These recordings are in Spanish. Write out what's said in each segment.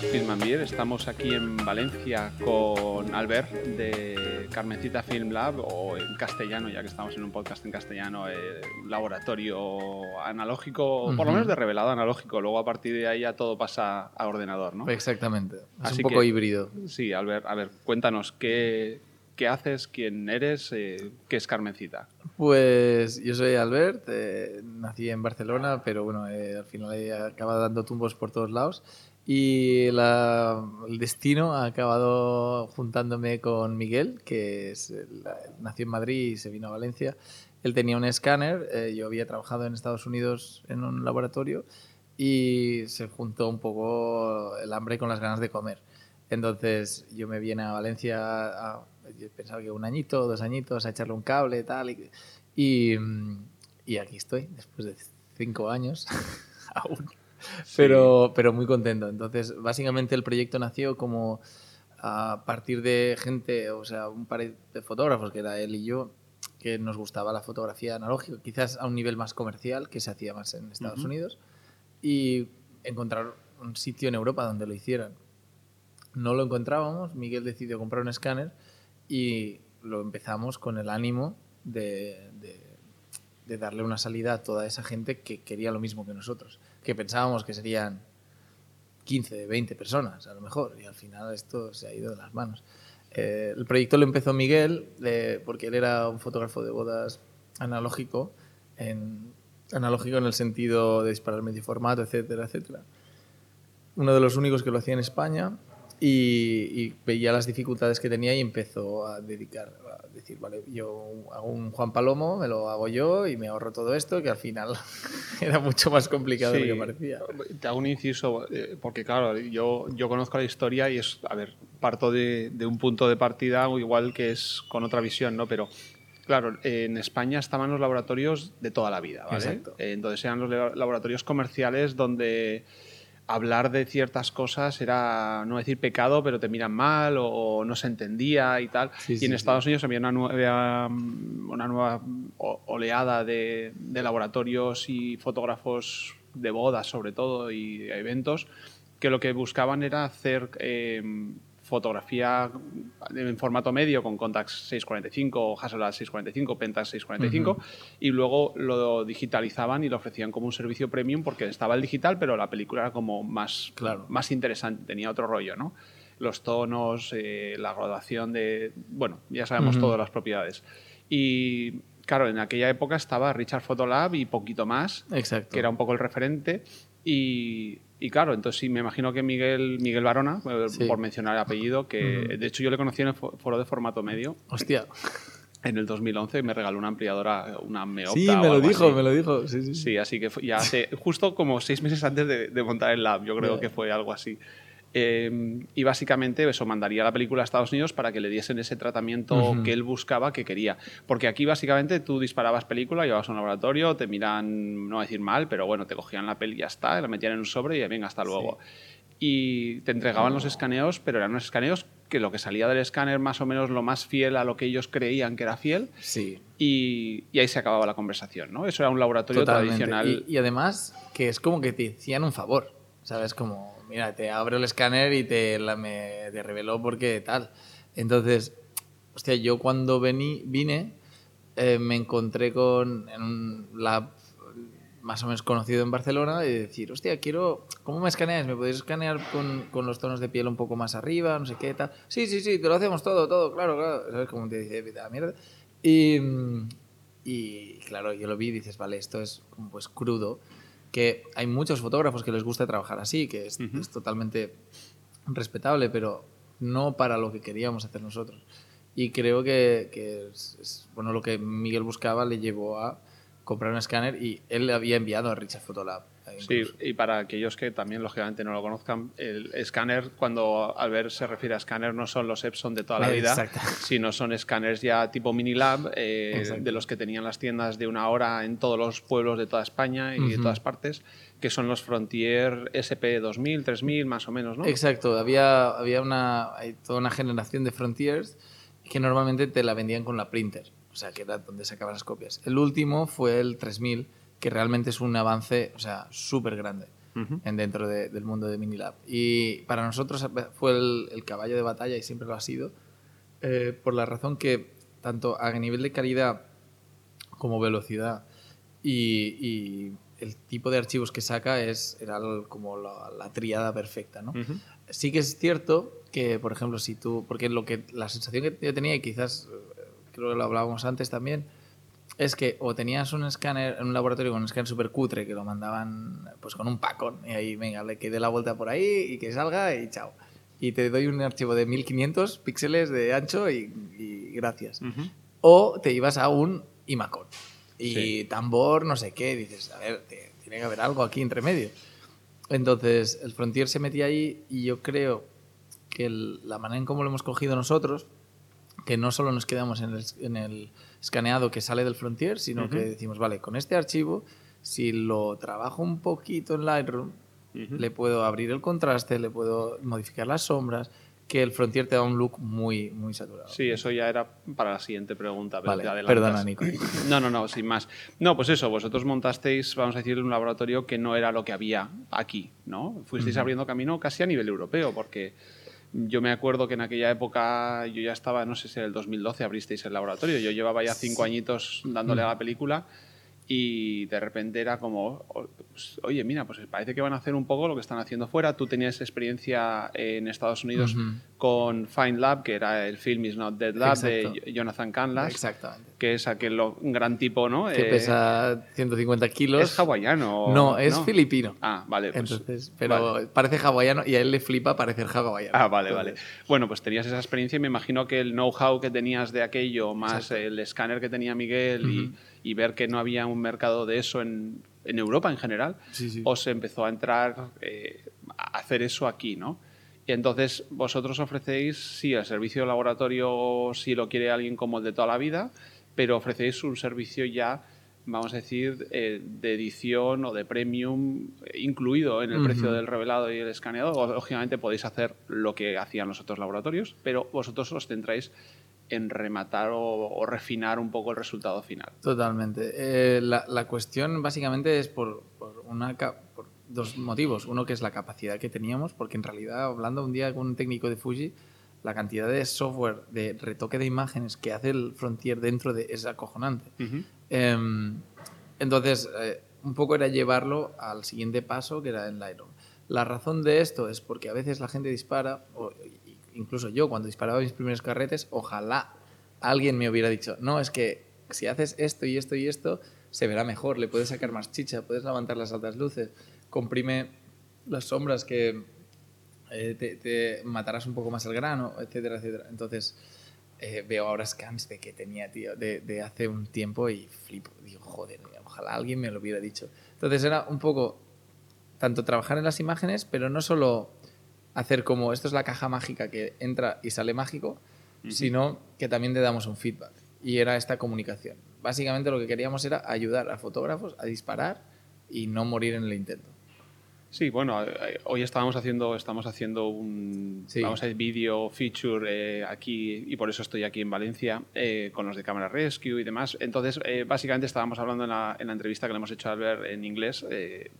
Film and Beer. Estamos aquí en Valencia con Albert de Carmencita Film Lab o en castellano, ya que estamos en un podcast en castellano, eh, un laboratorio analógico, por lo menos de revelado analógico. Luego a partir de ahí ya todo pasa a ordenador, ¿no? Exactamente. Es Así un poco que- híbrido. Sí, Albert, a ver, cuéntanos qué, qué haces, quién eres, eh, qué es Carmencita. Pues yo soy Albert, eh, nací en Barcelona, pero bueno, eh, al final he acabado dando tumbos por todos lados. Y la- el destino ha acabado juntándome con Miguel, que es, nació en Madrid y se vino a Valencia. Él tenía un escáner, eh, yo había trabajado en Estados Unidos en un laboratorio y se juntó un poco el hambre con las ganas de comer. Entonces yo me vine a Valencia, a, yo pensaba que un añito, dos añitos, a echarle un cable tal, y, y, mm, y aquí estoy, después de cinco años, aún. Pero, pero muy contento. Entonces, básicamente el proyecto nació como a partir de gente, o sea, un par de fotógrafos, que era él y yo, que nos gustaba la fotografía analógica, quizás a un nivel más comercial, que se hacía más en Estados Ujú. Unidos, y encontrar un sitio en Europa donde lo hicieran. No lo encontrábamos, Miguel decidió comprar un escáner y lo empezamos con el ánimo de, de- de darle una salida a toda esa gente que quería lo mismo que nosotros, que pensábamos que serían 15, 20 personas a lo mejor, y al final esto se ha ido de las manos. Eh, el proyecto lo empezó Miguel eh, porque él era un fotógrafo de bodas analógico, en, analógico en el sentido de disparar medio formato, etcétera, etcétera. Uno de los únicos que lo hacía en España y, y veía las dificultades que tenía y empezó a dedicar, a decir, vale, yo hago un Juan Palomo, me lo hago yo y me ahorro todo esto, que al final era mucho más complicado de lo que parecía. Te hago un inciso, eh, porque claro, yo, yo conozco la historia y es, a ver, parto de, de un punto de partida igual que es con otra visión, ¿no? Pero claro, en España estaban los laboratorios de toda la vida, ¿vale? Exacto. Eh, Entonces eran los la- laboratorios comerciales donde hablar de ciertas cosas era, no decir pecado, pero te miran mal o no se entendía y tal. Sí, y sí, en sí. Estados Unidos había una nueva, una nueva oleada de, de laboratorios y fotógrafos de bodas, sobre todo, y de eventos, que lo que buscaban era hacer eh, fotografía en formato medio con Contax 645, Hasselblad 645, Pentax 645 y luego lo digitalizaban y lo ofrecían como un servicio premium porque estaba el digital, pero la película era como más, Claro. más interesante, tenía otro rollo, ¿no? Los tonos, eh, la graduación de... Bueno, ya sabemos Ujú. todas las propiedades. Y claro, en aquella época estaba Richard Photolab y poquito más, Exacto. que era un poco el referente. Y, y claro, entonces sí, me imagino que Miguel, Miguel Barona, eh, Sí. por mencionar el apellido, que Ujú. de hecho yo le conocí en el fo- foro de formato medio Hostia. en el 2011 me regaló una ampliadora, una Meopta Sí, me lo dijo, así. me lo dijo. Sí, sí, sí. Sí, así que ya hace justo como seis meses antes de, de montar el lab, yo creo que fue algo así. Eh, y básicamente eso mandaría la película a Estados Unidos para que le diesen ese tratamiento que él buscaba, que quería. Porque aquí básicamente tú disparabas película, llevabas a un laboratorio, te miran, no voy a decir mal, pero bueno, te cogían la peli y ya está, la metían en un sobre y venga, hasta luego. Y te entregaban los escaneos, pero eran unos escaneos que lo que salía del escáner más o menos lo más fiel a lo que ellos creían que era fiel Sí, y, y ahí se acababa la conversación, ¿no? Eso era un laboratorio totalmente. tradicional. Y, y además que es como que te hacían un favor, ¿sabes? Como, mira, te abro el escáner y te, la, me, te reveló porque tal. Entonces, hostia, yo cuando vení, vine eh, me encontré con en un lab más o menos conocido en Barcelona y decir, hostia, quiero, ¿cómo me escaneas? ¿Me podéis escanear con, con los tonos de piel un poco más arriba? No sé qué, tal. Sí, sí, sí, te lo hacemos todo, todo, claro, claro. ¿Sabes cómo te dice, vete a la mierda? Y, y claro, yo lo vi y dices, vale, esto es pues crudo, que hay muchos fotógrafos que les gusta trabajar así, que es, totalmente respetable, pero no para lo que queríamos hacer nosotros. Y creo que, que es, es, bueno lo que Miguel buscaba le llevó a comprar un escáner y él le había enviado a Richard Photolab. Sí, y para aquellos que también, lógicamente, no lo conozcan, el escáner, cuando Albert se refiere a escáner, no son los Epson de toda la vida, Exacto. sino son escáneres ya tipo Minilab, eh, de los que tenían las tiendas de una hora en todos los pueblos de toda España y de Ujú. todas partes, que son los Frontier SP 2000, 3000, más o menos, ¿no? Exacto, había, había una, hay toda una generación de Frontiers que normalmente te la vendían con la printer, o sea, que era donde sacaban las copias. El último fue el 3000, que realmente es un avance, o sea, súper grande. en dentro del mundo de Minilab. Y para nosotros fue el, caballo de batalla y siempre lo ha sido, eh, por la razón que tanto a nivel de calidad como velocidad y, el tipo de archivos que saca es era como la, triada perfecta, ¿no? Sí que es cierto que, por ejemplo, si tú, porque lo que la sensación que yo tenía y quizás eh, creo que lo hablábamos antes también, es que o tenías un escáner en un laboratorio con un escáner súper cutre que lo mandaban pues con un pacón y ahí, venga, le quede la vuelta por ahí y que salga y chao. Y te doy un archivo de 1500 píxeles de ancho y, gracias. O te ibas a un Imacon y tambor, no sé qué, dices, a ver, tiene que haber algo aquí entre medio. Entonces, el Frontier se metía ahí y yo creo que la manera en cómo lo hemos cogido nosotros, que no solo nos quedamos en el, en el escaneado que sale del Frontier, sino que decimos, vale, con este archivo, si lo trabajo un poquito en Lightroom, le puedo abrir el contraste, le puedo modificar las sombras, que el Frontier te da un look muy, muy saturado. Sí, eso ya era para la siguiente pregunta. vale, perdona, Nico. No, no, no, sin más. No, pues eso, vosotros montasteis, vamos a decir, un laboratorio que no era lo que había aquí, ¿no? Fuisteis abriendo camino casi a nivel europeo, porque yo me acuerdo que en aquella época yo ya estaba, no sé si en el 2012 abristeis el laboratorio, yo llevaba ya cinco añitos dándole a la película y de repente era como, pues, oye, mira, pues parece que van a hacer un poco lo que están haciendo fuera. Tú tenías experiencia en Estados Unidos con Find Lab, que era el Film is Not Dead Lab de Jonathan Canlas. Exactamente. Que es aquel gran tipo, ¿no? Que pesa 150 kilos. ¿Es hawaiano? No, es filipino. Ah, vale. Pues, Entonces, pero parece hawaiano y a él le flipa parecer hawaiano. Ah, vale, vale. Bueno, pues tenías esa experiencia y me imagino que el know-how que tenías de aquello, más el escáner que tenía Miguel y y ver que no había un mercado de eso en, en Europa en general, os empezó a entrar eh, a hacer eso aquí, ¿no? Y entonces vosotros ofrecéis, sí, el servicio de laboratorio si lo quiere alguien como el de toda la vida, pero ofrecéis un servicio ya, vamos a decir, eh, de edición o de premium incluido en el precio del revelado y el escaneado. Lógicamente podéis hacer lo que hacían los otros laboratorios, pero vosotros os centráis en rematar o, refinar un poco el resultado final. Totalmente. Eh, la, cuestión básicamente es por, una, por dos motivos. Uno que es la capacidad que teníamos, porque en realidad, hablando un día con un técnico de Fuji, la cantidad de software de retoque de imágenes que hace el Frontier dentro de es acojonante. Em, entonces, eh, un poco era llevarlo al siguiente paso, que era en Lightroom. La razón de esto es porque a veces la gente dispara, incluso yo cuando disparaba mis primeros carretes, ojalá alguien me hubiera dicho, no, es que si haces esto y esto y esto, se verá mejor, le puedes sacar más chicha, puedes levantar las altas luces, comprime las sombras que eh, te, matarás un poco más el grano, etcétera, etcétera. Entonces eh, veo ahora scans de que tenía, tío, de, de, hace un tiempo y flipo, digo, joder, ojalá alguien me lo hubiera dicho. Entonces era un poco tanto trabajar en las imágenes, pero no solo hacer como esto es la caja mágica que entra y sale mágico, sino que también te damos un feedback. Y era esta comunicación. Básicamente lo que queríamos era ayudar a fotógrafos a disparar y no morir en el intento. Sí, bueno, eh, hoy estábamos haciendo, estamos haciendo un vamos a vídeo feature eh, aquí y por eso estoy aquí en Valencia eh, con los de Cámara Rescue y demás. Entonces, básicamente estábamos hablando en la, en la, entrevista que le hemos hecho a Albert en inglés,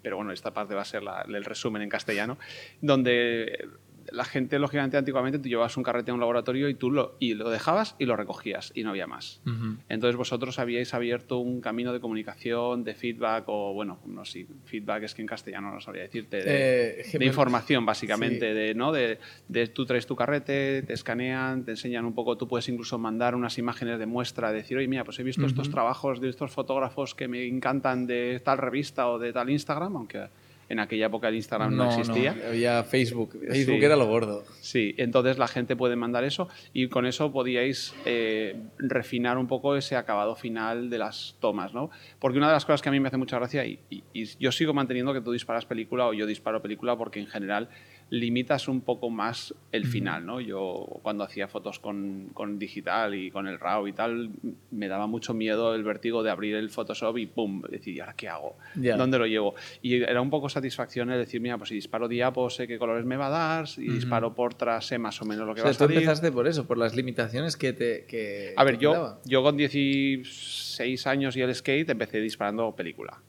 pero bueno, esta parte va a ser el resumen en castellano, donde la gente, lógicamente, antiguamente tú llevabas un carrete a un laboratorio y tú lo, y lo dejabas y lo recogías y no había más. Entonces vosotros habíais abierto un camino de comunicación, de feedback o, bueno, no sé, feedback es que en castellano no sabría decirte, de, eh, información básicamente, de, ¿no? De, de, tú traes tu carrete, te escanean, te enseñan un poco, tú puedes incluso mandar unas imágenes de muestra, decir, oye, mira, pues he visto estos trabajos de estos fotógrafos que me encantan de tal revista o de tal Instagram, aunque en aquella época el Instagram no, existía. No, había Facebook. Facebook era lo gordo. Sí, entonces la gente puede mandar eso y con eso podíais eh, refinar un poco ese acabado final de las tomas, ¿no? Porque una de las cosas que a mí me hace mucha gracia y, y yo sigo manteniendo que tú disparas película o yo disparo película porque en general limitas un poco más el final, ¿no? Yo cuando hacía fotos con, con, digital y con el RAW y tal, me daba mucho miedo el vértigo de abrir el Photoshop y ¡pum! Decir, ¿y ahora qué hago? ¿Dónde lo llevo? Y era un poco satisfacción el decir, mira, pues si disparo diapos sé qué colores me va a dar, si disparo por tras sé más o menos lo que va a salir. tú empezaste por eso, por las limitaciones que te que A ver, yo, yo con 16 años y el skate empecé disparando película.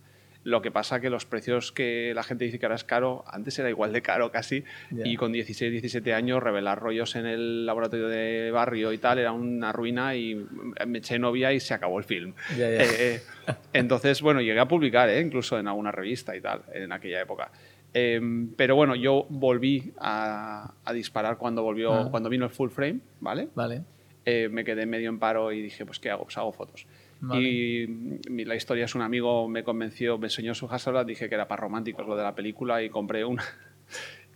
Lo que pasa que los precios que la gente dice que ahora es caro, antes era igual de caro casi, y con 16, 17 años revelar rollos en el laboratorio de barrio y tal era una ruina y me eché novia y se acabó el film. Eh, eh, entonces, bueno, llegué a publicar, ¿eh? incluso en alguna revista y tal, en aquella época. Eh, pero bueno, yo volví a, a disparar cuando volvió, Ah. cuando vino el full frame, ¿vale? Vale. Eh, me quedé medio en paro y dije, pues ¿qué hago? Pues hago fotos. Vale. Y la historia es un amigo me convenció, me enseñó su Hasselblad, dije que era para románticos lo de la película y compré una.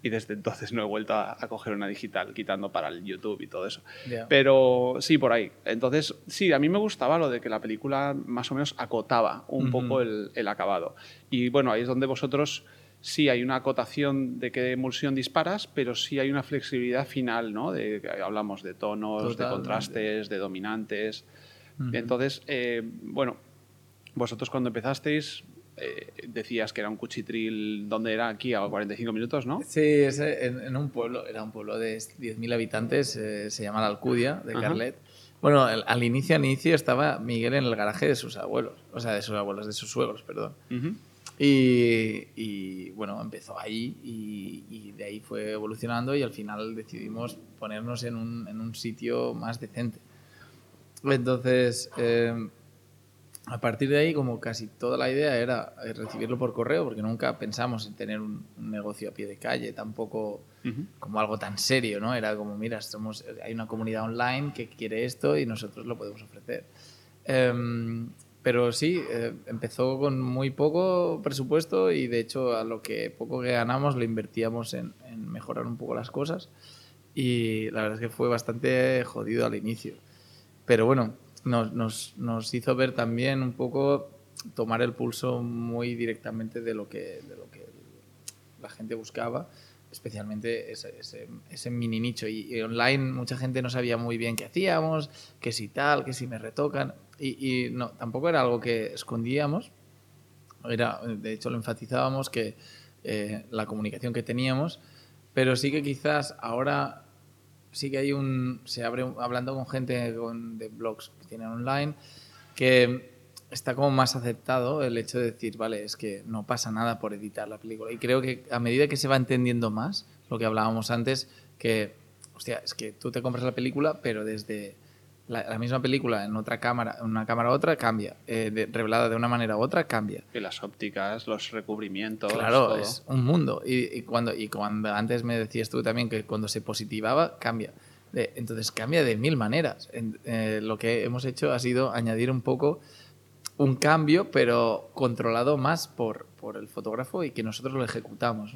Y desde entonces no he vuelto a, a coger una digital, quitando para el YouTube y todo eso. Ya. Pero sí, por ahí. Entonces, sí, a mí me gustaba lo de que la película más o menos acotaba un Ujú. poco el, el acabado. Y bueno, ahí es donde vosotros sí hay una acotación de qué emulsión disparas, pero sí hay una flexibilidad final, ¿no? De, hablamos de tonos, de Totalmente. contrastes, de dominantes. Entonces, eh, bueno, vosotros cuando empezasteis eh, decías que era un cuchitril, ¿dónde era? Aquí, a 45 minutos, ¿no? Sí, ese, en, en un pueblo, era un pueblo de 10.000 habitantes, eh, se llama La Alcudia, de Ajá. Carlet. Bueno, el- al inicio, al inicio estaba Miguel en el garaje de sus abuelos, o sea, de sus abuelos, de sus suegros, perdón. Ujú. Y, y, bueno, empezó ahí y, y de ahí fue evolucionando y al final decidimos ponernos en un, en un sitio más decente. Entonces, eh, a partir de ahí, como casi toda la idea era eh, recibirlo por correo, porque nunca pensamos en tener un, negocio a pie de calle, tampoco Ujú. como algo tan serio, ¿no? Era como, mira, somos, hay una comunidad online que quiere esto y nosotros lo podemos ofrecer. Em, pero sí, eh, empezó con muy poco presupuesto y de hecho a lo que poco que ganamos lo invertíamos en, en mejorar un poco las cosas y la verdad es que fue bastante jodido al inicio. Pero bueno, nos, nos, nos hizo ver también un poco, tomar el pulso muy directamente de lo que, de lo que la gente buscaba, especialmente ese, ese, ese mini nicho. Y, y online mucha gente no sabía muy bien qué hacíamos, que si tal, que si me retocan. Y, y no, tampoco era algo que escondíamos. Era, de hecho, lo enfatizábamos que eh, la comunicación que teníamos, pero sí que quizás ahora sí que hay un. Se abre hablando con gente con- de blogs que tienen online, que está como más aceptado el hecho de decir, vale, es que no pasa nada por editar la película. Y creo que a medida que se va entendiendo más, lo que hablábamos antes, que, hostia, es que tú te compras la película, pero desde la, la misma película en otra cámara, en una cámara a otra, cambia. Eh, de- revelada de una manera u otra, cambia. Y las ópticas, los recubrimientos, Claro, todo. es un mundo. Y, y cuando, y cuando antes me decías tú también que cuando se positivaba, cambia. Entonces cambia de mil maneras. Eh, lo que hemos hecho ha sido añadir un poco un cambio, pero controlado más por, por el fotógrafo y que nosotros lo ejecutamos.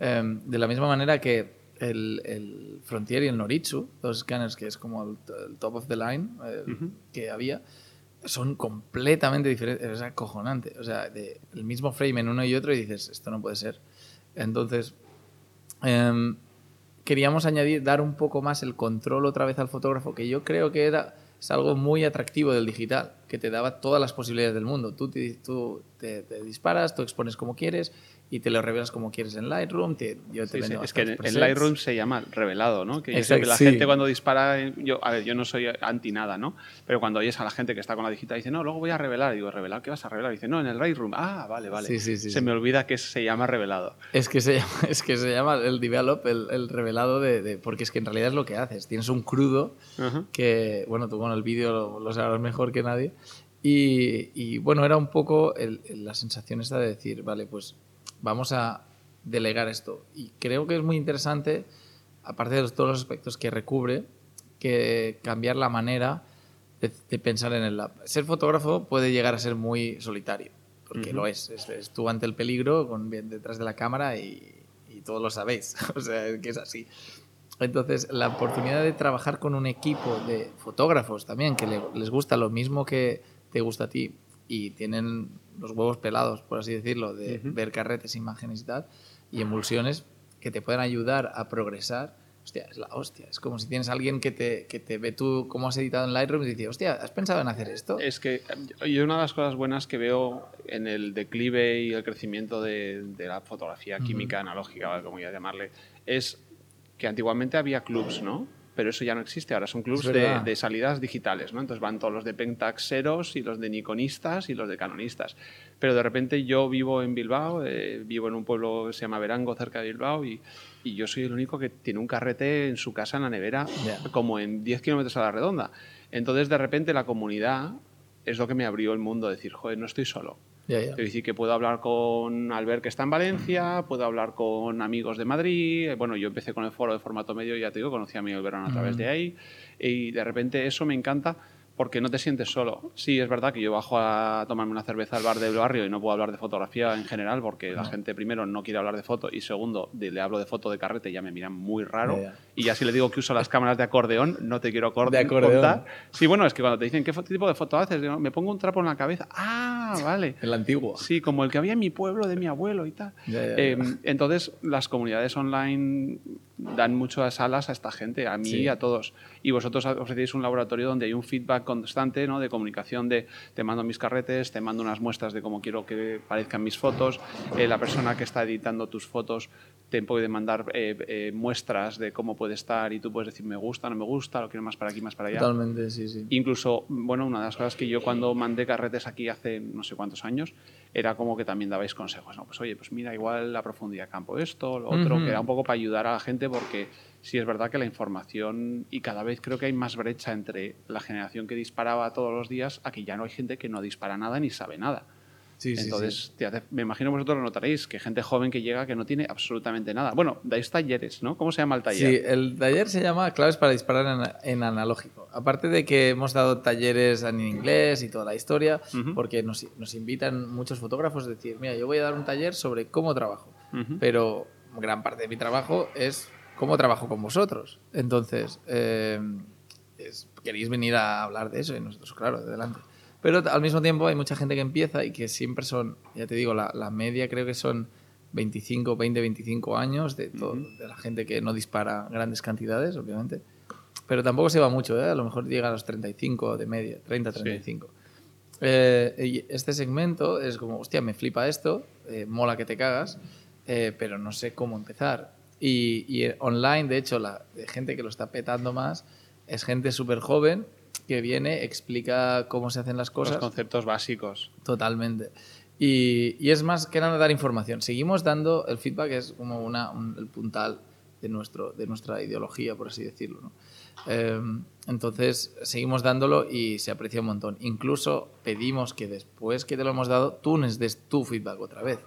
Eh, de la misma manera que el, el Frontier y el Noritsu, dos escáneres que es como el, el top of the line eh, Ujú. que había, son completamente diferentes. Es acojonante. O sea, de, el mismo frame en uno y otro y dices, esto no puede ser. Entonces, em, queríamos añadir, dar un poco más el control otra vez al fotógrafo, que yo creo que era es algo muy atractivo del digital, que te daba todas las posibilidades del mundo. Tú te, tú te, te disparas, tú expones como quieres y te lo revelas como quieres en Lightroom. Te, yo te Sí, sí, Es que en, en. Lightroom se llama revelado, ¿no? Que Exacto, que la sí. gente cuando dispara, yo, a ver, yo no soy anti nada, ¿no? Pero cuando oyes a la gente que está con la digital dice, no, luego voy a revelar. Y digo, ¿revelar qué vas a revelar? Y dice, no, en el Lightroom. Ah, vale, vale. Se me olvida que se llama revelado. Es que se llama, es que se llama el develop, el, el revelado de, de- Porque es que en realidad es lo que haces. Tienes un crudo Ajá. que, bueno, tú con el vídeo lo, lo sabrás mejor que nadie. Y, y, bueno, era un poco el- la sensación esta de decir, vale, pues vamos a delegar esto. Y creo que es muy interesante, aparte de todos los aspectos que recubre, que cambiar la manera de, de pensar en el lab. Ser fotógrafo puede llegar a ser muy solitario, porque lo es. es. es tú ante el peligro, con, bien detrás de la cámara y, y todos lo sabéis. o sea, que es así. Entonces, la oportunidad de trabajar con un equipo de fotógrafos también, que le- les gusta lo mismo que te gusta a ti y tienen los huevos pelados, por así decirlo, de ver carretes, imágenes y tal, y emulsiones que te pueden ayudar a progresar. Hostia, es la hostia. Es como si tienes a alguien que te, que te ve tú cómo has editado en Lightroom y dice, hostia, ¿has pensado en hacer esto? Es que yo una de las cosas buenas que veo en el declive y el crecimiento de, de la fotografía química analógica, como ya llamarle, es que antiguamente había clubs, ¿no? Pero eso ya no existe. Ahora son clubs de, salidas digitales, ¿no? Entonces van todos los de Pentaxeros y los de Nikonistas y los de Canonistas. Pero de repente yo vivo en Bilbao, eh, vivo en un pueblo que se llama Verango, cerca de Bilbao, y, y yo soy el único que tiene un carrete en su casa en la nevera, como en 10 kilómetros a la redonda. Entonces de repente la comunidad es lo que me abrió el mundo, decir, joder, no estoy solo. Ya, ya. Quiero decir que puedo hablar con Albert que está en Valencia, puedo hablar con amigos de Madrid. eh, Bueno, yo empecé con el foro de formato medio, ya te digo, conocí a Miguel Verón a través de ahí. Y de repente eso me encanta porque no te sientes solo. Sí, es verdad que yo bajo a tomarme una cerveza al bar del barrio y no puedo hablar de fotografía en general porque la gente primero no quiere hablar de foto y segundo de- le hablo de foto de carrete y ya me miran muy raro. Ya. Y ya si le digo que uso las cámaras de acordeón, no te quiero acor- De acordeón. contar. Sí, bueno, es que cuando te dicen qué tipo de foto haces, digo, me pongo un trapo en la cabeza. Ah, vale. El antiguo. Sí, como el que había en mi pueblo de mi abuelo y tal. Ya, ya, ya. Eh, entonces, las comunidades online dan muchas alas a esta gente, a mí Sí. y a todos. Y vosotros ofrecéis un laboratorio donde hay un feedback constante ¿no? de comunicación de te mando mis carretes, te mando unas muestras de cómo quiero que parezcan mis fotos, eh, la persona que está editando tus fotos te puede mandar eh, eh, muestras de cómo puede estar y tú puedes decir me gusta, no me gusta, lo quiero más para aquí, más para allá. Totalmente, sí, sí. Incluso, bueno, una de las cosas que yo cuando mandé carretes aquí hace no sé cuántos años, era como que también dabais consejos, ¿no? Pues oye, pues mira, igual la profundidad de campo esto, lo otro, Ujú. que era un poco para ayudar a la gente porque sí es verdad que la información, y cada vez creo que hay más brecha entre la generación que disparaba todos los días, a que ya no hay gente que no dispara nada ni sabe nada. Sí, sí, Entonces, sí. te hace- me imagino vosotros lo notaréis, que gente joven que llega que no tiene absolutamente nada. Bueno, dais talleres, ¿no? ¿Cómo se llama el taller? Sí, el taller se llama Claves para disparar en, en analógico. Aparte de que hemos dado talleres en inglés y toda la historia, porque nos, nos invitan muchos fotógrafos a decir, mira, yo voy a dar un taller sobre cómo trabajo, pero gran parte de mi trabajo es cómo trabajo con vosotros. Entonces, eh, es- queréis venir a hablar de eso y nosotros, claro, adelante. Pero al mismo tiempo hay mucha gente que empieza y que siempre son, ya te digo, la, la media creo que son 25, 20, 25 años de, todo, de la gente que no dispara grandes cantidades, obviamente. Pero tampoco se va mucho, ¿eh? a lo mejor llega a los 35 de media, 30, 35. Eh, y este segmento es como, hostia, me flipa esto, eh, mola que te cagas, eh, pero no sé cómo empezar. Y, y, eh, online, de hecho, la gente que lo está petando más es gente súper joven que viene, explica cómo se hacen las Los cosas. conceptos básicos. Totalmente. Y, y es más que nada dar información. Seguimos dando, el feedback es como una, un- el puntal de, nuestro, de nuestra ideología, por así decirlo. ¿no? Eh, entonces, seguimos dándolo y se aprecia un montón. Incluso pedimos que después que te lo hemos dado, tú nos des tu feedback otra vez.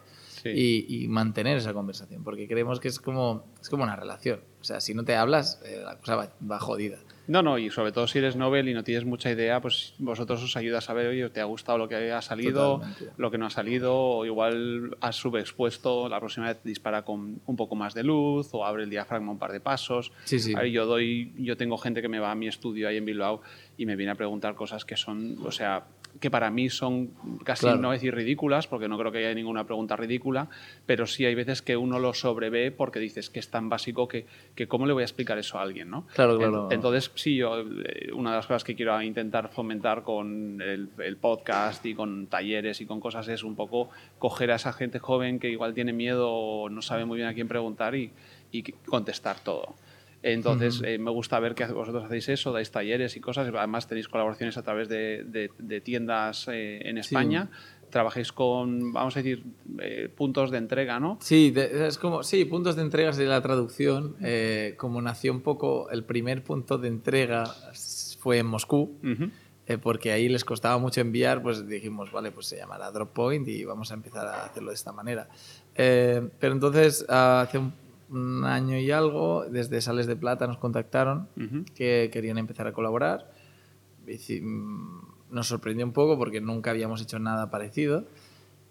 Sí. Y, y mantener esa conversación, porque creemos que es como, es como una relación. O sea, si no te hablas, eh, la cosa va, va jodida. No, no, y sobre todo si eres novel y no tienes mucha idea, pues vosotros os ayuda a saber, oye, te ha gustado lo que ha salido, Totalmente. lo que no ha salido, o igual has subexpuesto, la próxima vez dispara con un poco más de luz, o abre el diafragma un par de pasos. Sí, sí. A ver, yo doy, yo tengo gente que me va a mi estudio ahí en Bilbao y me viene a preguntar cosas que son, o sea, que para mí son casi, Claro. no decir ridículas, porque no creo que haya ninguna pregunta ridícula, pero sí hay veces que uno lo sobrevé porque dices que es tan básico que, que cómo le voy a explicar eso a alguien, ¿no? Claro, claro. Ent- Entonces, sí, yo, eh, una de las cosas que quiero intentar fomentar con el, el podcast y con talleres y con cosas es un poco coger a esa gente joven que igual tiene miedo o no sabe muy bien a quién preguntar y, y contestar todo. Entonces, eh, me gusta ver que vosotros hacéis eso, dais talleres y cosas. Además, tenéis colaboraciones a través de, de- de tiendas eh, en España. Trabajáis con, vamos a decir, eh, puntos de entrega, ¿no? Sí, de- es como, sí, puntos de entrega de la traducción. eh, como nació un poco, el primer punto de entrega fue en Moscú, Ujú. eh, porque ahí les costaba mucho enviar, pues dijimos, vale, pues se llamará Droppoint y vamos a empezar a hacerlo de esta manera. Eh, pero entonces, hace un, un año y algo, desde Sales de Plata nos contactaron que querían empezar a colaborar. Mm, Nos sorprendió un poco porque nunca habíamos hecho nada parecido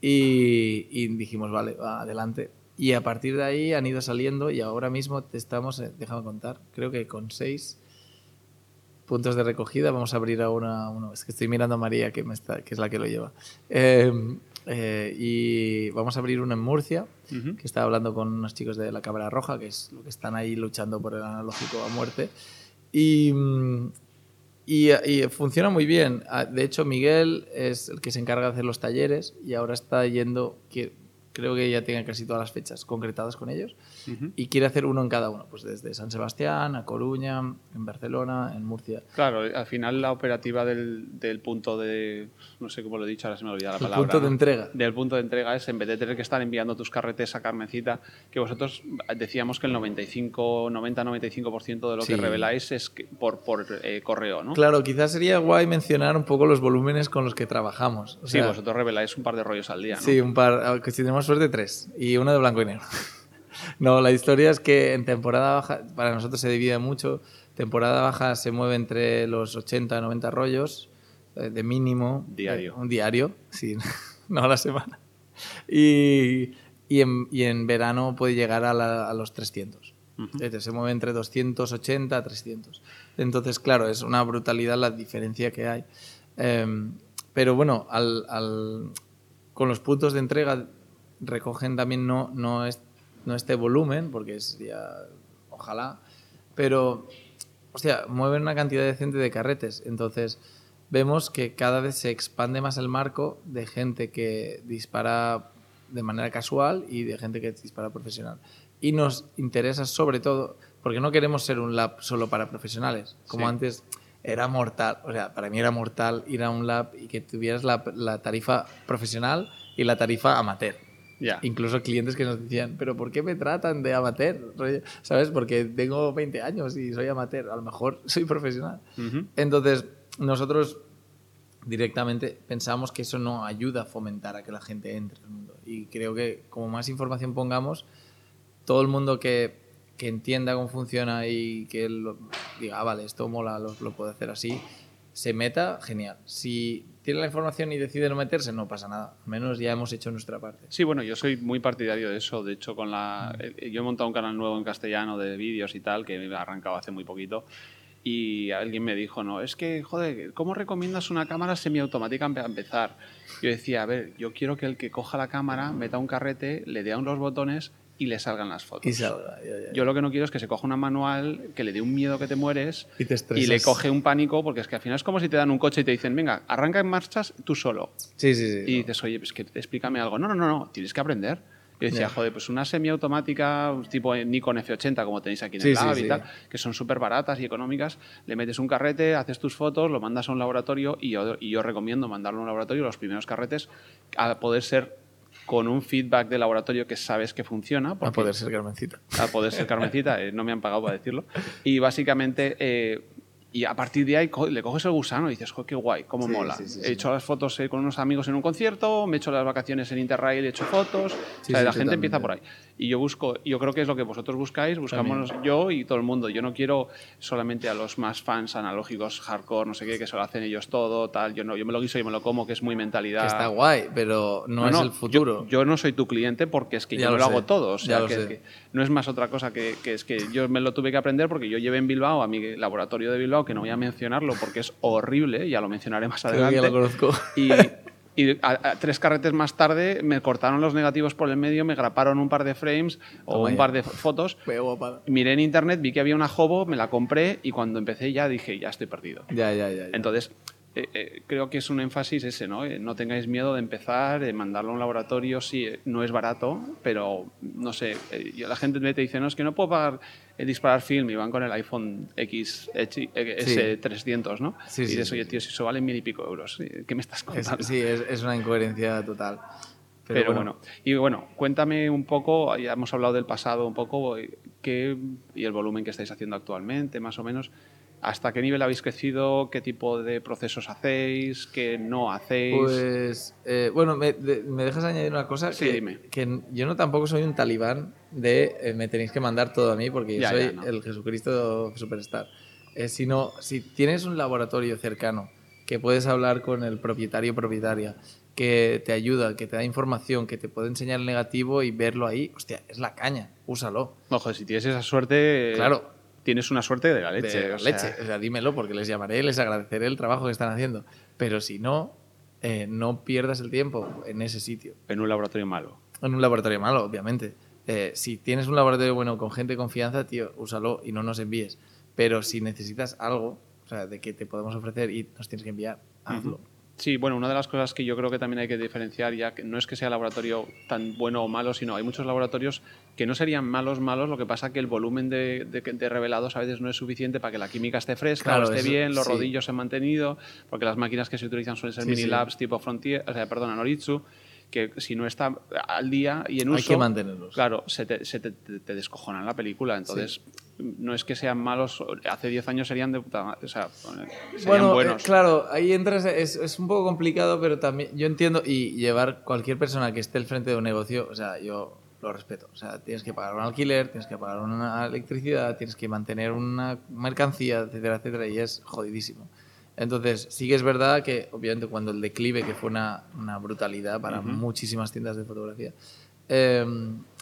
y, y dijimos, vale, va, adelante. Y a partir de ahí han ido saliendo y ahora mismo te estamos, eh, déjame contar, creo que con seis puntos de recogida vamos a abrir ahora uno. Es que estoy mirando a María, que, me está, que es la que lo lleva. Eh, eh, y vamos a abrir uno en Murcia, que estaba hablando con unos chicos de la Cabra Roja, que es lo que están ahí luchando por el analógico a muerte. Y, y, y funciona muy bien. Ah, De hecho, Miguel es el que se encarga de hacer los talleres y ahora está yendo, que creo que ya tiene casi todas las fechas concretadas con ellos y quiere hacer uno en cada uno, pues desde San Sebastián a Coruña, en Barcelona, en Murcia. Claro, al final la operativa del, del punto de, no sé cómo lo he dicho, ahora se me olvida la El palabra. punto de ¿no? entrega. Del punto de entrega es en vez de tener que estar enviando tus carretes a Carmencita, que vosotros decíamos que el 95, 90-95% de lo Sí. que reveláis es que- por, por eh, correo, ¿no? Claro, quizás sería guay mencionar un poco los volúmenes con los que trabajamos. O Sí, sea, vosotros reveláis un par de rollos al día, ¿no? Sí, un par, aunque si tenemos suerte, tres. Y uno de blanco y negro. No, la historia es que en temporada baja, para nosotros se divide mucho. Temporada baja se mueve entre los 80 y 90 rollos eh, de mínimo. Diario. eh, un diario, sí, no a la semana. Y, y, en, y en verano puede llegar a, la- a los 300. Entonces, se mueve entre 280 a 300. Entonces, claro, es una brutalidad la diferencia que hay. Em, pero bueno, al, al- con los puntos de entrega recogen también no, no, es, no este volumen, porque sería, ojalá, pero, hostia, mueven una cantidad decente de carretes. Entonces, vemos que cada vez se expande más el marco de gente que dispara de manera casual y de gente que dispara profesional. Y nos interesa sobre todo, porque no queremos ser un lab solo para profesionales, como Sí. antes era mortal, o sea, para mí era mortal ir a un lab y que tuvieras la, la tarifa profesional y la tarifa amateur. Ya. Incluso clientes que nos decían, pero ¿por qué me tratan de amateur? ¿Sabes? Porque tengo 20 años y soy amateur, a lo mejor soy profesional. Ujú. Entonces, nosotros directamente pensamos que eso no ayuda a fomentar a que la gente entre al mundo. Y creo que como más información pongamos, todo el mundo que, que entienda cómo funciona y que lo- diga, ah, vale, esto mola, lo, lo puedo hacer así, se meta, genial. Si tiene la información y decide no meterse, no pasa nada. Al menos ya hemos hecho nuestra parte. Sí, bueno, yo soy muy partidario de eso. De hecho, con la, eh, yo he montado un canal nuevo en castellano de vídeos y tal, que he arrancado hace muy poquito. Y alguien me dijo, no, es que, joder, ¿cómo recomiendas una cámara semiautomática para empezar? Yo decía, a ver, yo quiero que el que coja la cámara, meta un carrete, le dé a unos botones y le salgan las fotos. Y salga. ya, ya, ya. Yo lo que no quiero es que se coja una manual, que le dé un miedo que te mueres Y te y le coge un pánico, porque es que al final es como si te dan un coche y te dicen, venga, arranca en marchas tú solo. Sí, sí, sí. Y dices, oye, pues que explícame algo. No, no, no, no, tienes que aprender. Yo decía, joder, pues una semiautomática tipo Nikon F80, como tenéis aquí en Sí, el sí, lab sí. y tal, que son súper baratas y económicas, le metes un carrete, haces tus fotos, lo mandas a un laboratorio y yo, y yo recomiendo mandarlo a un laboratorio, los primeros carretes, a poder ser con un feedback de laboratorio que sabes que funciona. a porque- poder ser Carmencita. a poder ser Carmencita, eh, no me han pagado para decirlo. Y básicamente, eh, y a partir de ahí co- le coges el gusano y dices, qué guay, cómo Sí, mola. sí, sí, he hecho las fotos eh, con unos amigos en un concierto, me he hecho las vacaciones en Interrail, he hecho fotos. O sea, la gente empieza por ahí. Y yo busco, yo creo que es lo que vosotros buscáis, buscamos yo y todo el mundo. Yo no quiero solamente a los más fans analógicos, hardcore, no sé qué, que se lo hacen ellos todo, tal. Yo no, yo me lo guiso y me lo como, que es muy mentalidad. Que está guay, pero no, No, es no, el futuro. Yo, yo no soy tu cliente porque es que Ya yo lo lo hago todo. O sea, que, es que no es más otra cosa que, que es que yo me lo tuve que aprender porque yo llevé en Bilbao a mi laboratorio de Bilbao, que no voy a mencionarlo porque es horrible, ya lo mencionaré más Creo que adelante. ya lo conozco. Y, y a- a tres carretes más tarde me cortaron los negativos por el medio, me graparon un par de frames o Toma un ya. par de fotos. Miré en internet, vi que había una Hobo, me la compré y cuando empecé ya dije, ya estoy perdido. Ya, ya, ya. ya. Entonces, eh, eh, creo que es un énfasis ese, ¿no? Eh, no tengáis miedo de empezar, de mandarlo a un laboratorio, sí, eh, no es barato, pero no sé, eh, la gente me te dice, no, es que no puedo pagar disparar film y van con el iPhone X, X- eh, Sí. S300, ¿no? Sí, y sí, dices, sí, oye, tío, si eso vale mil y pico euros, ¿qué me estás Es- contando? sí, es, es una incoherencia total. Pero, Pero, bueno, bueno. y bueno, cuéntame un poco, ya hemos hablado del pasado un poco, qué, y el volumen que estáis haciendo actualmente, más o menos. ¿Hasta qué nivel habéis crecido? ¿Qué tipo de procesos hacéis? ¿Qué no hacéis? Pues, eh, bueno, me, de- me dejas añadir una cosa. Sí, que, dime. que yo no tampoco soy un talibán de eh, me tenéis que mandar todo a mí porque yo Ya, soy ya, no. el Jesucristo Superstar. Eh, sino, si tienes un laboratorio cercano que puedes hablar con el propietario o propietaria, que te ayuda, que te da información, que te puede enseñar el negativo y verlo ahí, hostia, es la caña, úsalo. Ojo, si tienes esa suerte, Claro. Tienes una suerte de la leche. de o sea, leche. O sea, dímelo porque les llamaré, les agradeceré el trabajo que están haciendo. Pero si no, eh, no pierdas el tiempo en ese sitio. En un laboratorio malo. En un laboratorio malo, obviamente. Eh, si tienes un laboratorio bueno con gente de confianza, tío, úsalo y no nos envíes. Pero si necesitas algo, o sea, de que te podemos ofrecer y nos tienes que enviar, hazlo. Sí, bueno, una de las cosas que yo creo que también hay que diferenciar, ya que no es que sea laboratorio tan bueno o malo, sino hay muchos laboratorios que no serían malos, malos, lo que pasa que el volumen de, de- de revelados a veces no es suficiente para que la química esté fresca, Claro, esté eso- bien, los sí. rodillos se han mantenido, porque las máquinas que se utilizan suelen ser Sí, mini sí. labs tipo Frontier, o sea, perdona, Noritsu, que si no está al día y en uso... Hay que mantenerlos. Claro, se te, se te, te- te descojonan la película, entonces no es que sean malos, hace 10 años serían de puta madre, o sea, serían Bueno, buenos. eh, claro, ahí entras, es, es un poco complicado, pero también yo entiendo y llevar cualquier persona que esté al frente de un negocio, o sea, yo lo respeto. O sea, tienes que pagar un alquiler, tienes que pagar una electricidad, tienes que mantener una mercancía, etcétera, etcétera, y es jodidísimo. Entonces, sí que es verdad que, obviamente, cuando el declive, que fue una, una brutalidad para muchísimas tiendas de fotografía, eh,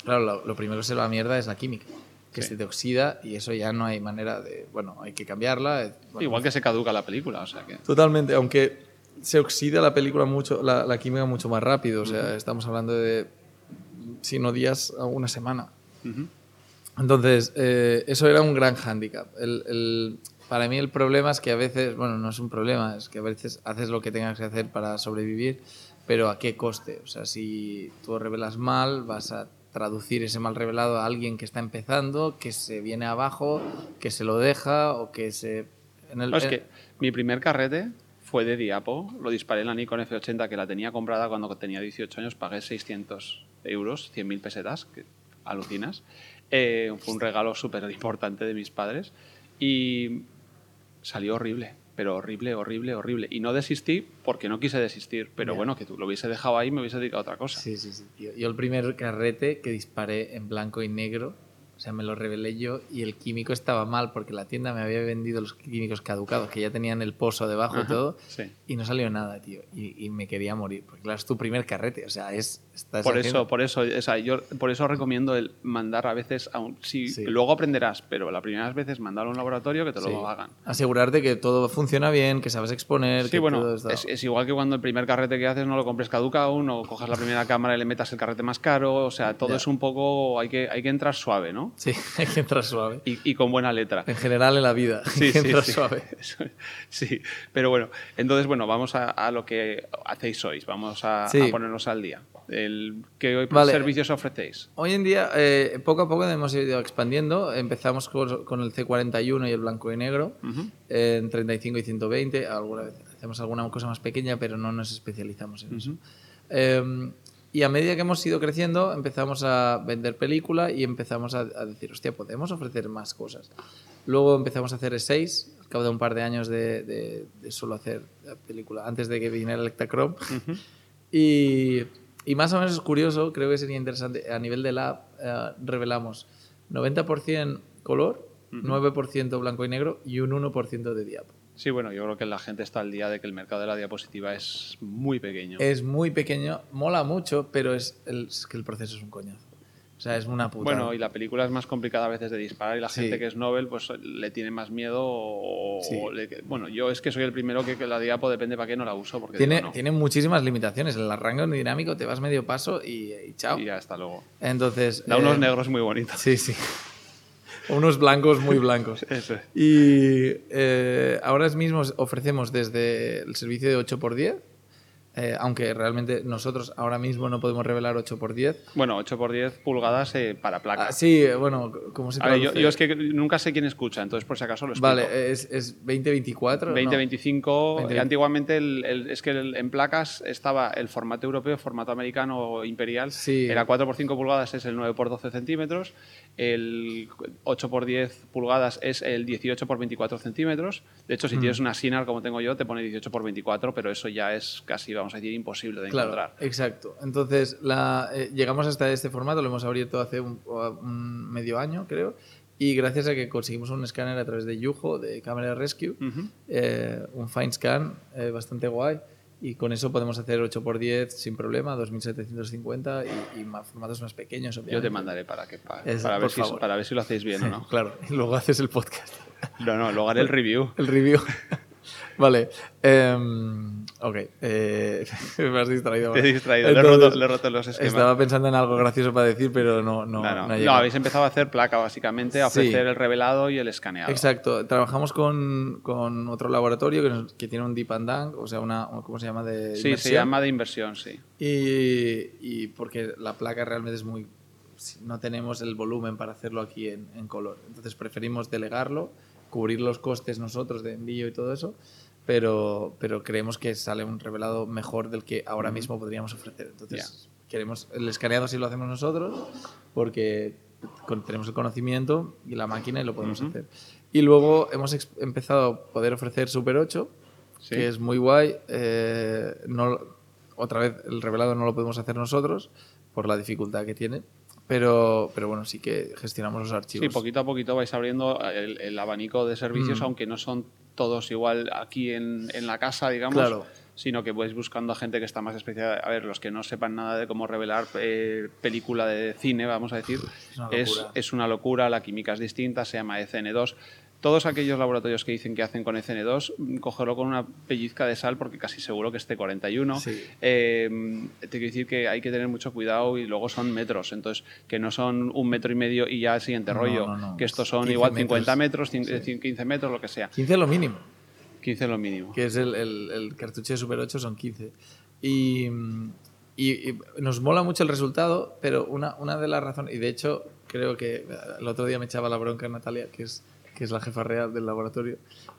claro, lo, lo primero que se va a mierda es la química, que Sí. se te oxida y eso ya no hay manera de, bueno, hay que cambiarla. eh, bueno, Igual que se caduca la película, o sea que... Totalmente, aunque se oxida la película mucho, la, la química mucho más rápido. O sea, estamos hablando de, si no días, a una semana. Ujú. Entonces, eh, eso era un gran hándicap. El, el- para mí el problema es que a veces, bueno, no es un problema, es que a veces haces lo que tengas que hacer para sobrevivir, pero ¿a qué coste? O sea, si tú revelas mal, vas a traducir ese mal revelado a alguien que está empezando, que se viene abajo, que se lo deja o que se... En el, No, es que mi primer carrete fue de Diapo, lo disparé en la Nikon F80 que la tenía comprada cuando tenía 18 años, pagué 600 euros, 100.000 pesetas, que alucinas. Eh, fue un regalo súper importante de mis padres y salió horrible, pero horrible, horrible, horrible. Y no desistí porque no quise desistir, pero bueno, que tú lo hubiese dejado ahí me hubiese dedicado a otra cosa. Sí, sí, sí. Yo el primer carrete que disparé en blanco y negro, o sea, me lo revelé yo y el químico estaba mal porque la tienda me había vendido los químicos caducados, que ya tenían el pozo debajo y todo, sí. y no salió nada, tío. Y, y me quería morir, porque claro, es tu primer carrete, o sea, es... estás Por haciendo- eso, por eso, o sea, yo por eso recomiendo el mandar a veces a un, sí, Sí. luego aprenderás, pero las primeras veces mandar a un laboratorio que te Sí. lo hagan. Asegurarte que todo funciona bien, que sabes exponer, Sí, que bueno, todo está... es, es igual que cuando el primer carrete que haces no lo compres caduca aún, o cojas la primera cámara y le metas el carrete más caro, o sea, todo Ya. es un poco, hay que, hay que entrar suave, ¿no? Sí, hay que entrar suave. Y, y con buena letra. En general en la vida, Sí, hay que sí, entrar sí. suave. Sí, pero bueno, entonces, bueno, vamos a, a lo que hacéis hoy, vamos a, ponernos al día. El, ¿Qué Vale. servicios ofrecéis? Hoy en día, eh, poco a poco hemos ido expandiendo. Empezamos con, con el C41 y el blanco y negro, eh, en 35 y 120. Alguna vez hacemos alguna cosa más pequeña, pero no nos especializamos en eso. Eh, y a medida que hemos ido creciendo, empezamos a vender película y empezamos a, a decir, hostia, podemos ofrecer más cosas. Luego empezamos a hacer E6, al cabo de un par de años de, de- de solo hacer película, antes de que viniera el Electachrome. Y, y más o menos es curioso, creo que sería interesante. A nivel de lab, eh, revelamos 90% color, 9% blanco y negro y un 1% de diapo. Sí, bueno, yo creo que la gente está al día de que el mercado de la diapositiva es muy pequeño. Es muy pequeño, mola mucho, pero es, el- es que el proceso es un coñazo. O sea, es una puta. Bueno, y la película es más complicada a veces de disparar y la Sí. gente que es Nobel pues le tiene más miedo o, Sí. o le- bueno, yo es que soy el primero que, que la diapo depende para qué no la uso porque tiene, digo, no. tiene muchísimas limitaciones. El arranque dinámico te vas medio paso y, y chao. y ya hasta luego. Entonces. Da unos eh, negros muy bonitos. Sí, sí. Unos blancos muy blancos. Eso. Y eh, ahora mismo ofrecemos desde el servicio de 8x10, eh, aunque realmente nosotros ahora mismo no podemos revelar 8x10. Bueno, 8 por 10 pulgadas eh, para Ah, placas. sí, bueno, ¿cómo se A ver, yo, traduce? yo es que nunca sé quién escucha, entonces por si acaso lo explico. Vale, es, es 2024. 2025, 20. antiguamente el- el- es que el- en placas estaba el formato europeo, formato americano imperial, Sí. era 4 por 5 pulgadas, es el 9 por 12 centímetros, el 8 por 10 pulgadas es el 18 por 24 centímetros, de hecho si Mm. tienes una Sinar como tengo yo te pone 18 por 24, pero eso ya es casi, vamos a decir, imposible de Claro, encontrar. exacto. Entonces, la, eh, llegamos hasta este formato, lo hemos abierto hace un, un medio año, creo, y gracias a que conseguimos un escáner a través de Yujo, de Camera Rescue, Ujú. eh, un fine scan eh, bastante guay, y con eso podemos hacer 8x10 sin problema, 2750 y, y más, formatos más pequeños, Yo obviamente. te mandaré para, que, para, Es- para, ver si, para ver si lo hacéis bien o no. Claro, y luego haces el podcast. No, no, luego haré el review. el review. Vale. em, ok. eh, me has distraído. Te he distraído, le he Entonces, roto, le he roto los esquemas. Estaba pensando en algo gracioso para decir, pero no, no, no, no. no habéis empezado a hacer placa, básicamente, a Sí. ofrecer el revelado y el escaneado. Exacto. Trabajamos con, con otro laboratorio que, nos- que tiene un deep and dunk, o sea, una, ¿cómo se llama? De Sí, se inmersión. llama de inversión, sí. Y, y porque la placa realmente es muy... No tenemos el volumen para hacerlo aquí en, en color. Entonces preferimos delegarlo, cubrir los costes nosotros de envío y todo eso, pero, pero creemos que sale un revelado mejor del que ahora mismo podríamos ofrecer. Entonces queremos... El escaneado sí lo hacemos nosotros porque con- tenemos el conocimiento y la máquina y lo podemos hacer. Y luego hemos empezado a poder ofrecer Super 8, Sí. que es muy guay. eh, no, otra vez, el revelado no lo podemos hacer nosotros por la dificultad que tiene, pero, pero bueno, sí que gestionamos los archivos. Sí, poquito a poquito vais abriendo el, el abanico de servicios, Mm. aunque no son todos igual aquí en, en la casa, digamos, Claro. sino que vais buscando a gente que está más especial. A ver, los que no sepan nada de cómo revelar eh, película de cine, vamos a decir, Es una es, es una locura, la química es distinta, se llama ECN2. Todos aquellos laboratorios que dicen que hacen con ECN2, mm, cogerlo con una pellizca de sal porque casi seguro que esté 41. Sí. Eh, te quiero decir que hay que tener mucho cuidado y luego son metros, entonces que no son un metro y medio y ya el siguiente No, rollo, no, no. que estos son 15 igual metros. 50 metros, cin- 15 metros, lo que sea. 15 lo mínimo, 15 lo mínimo. que es el, el- el cartucho de Super 8 son 15. Y, y- y nos mola mucho el resultado, pero una, una de las razones, y de hecho creo que el otro día me echaba la bronca Natalia, que es, que es la jefa real del laboratorio,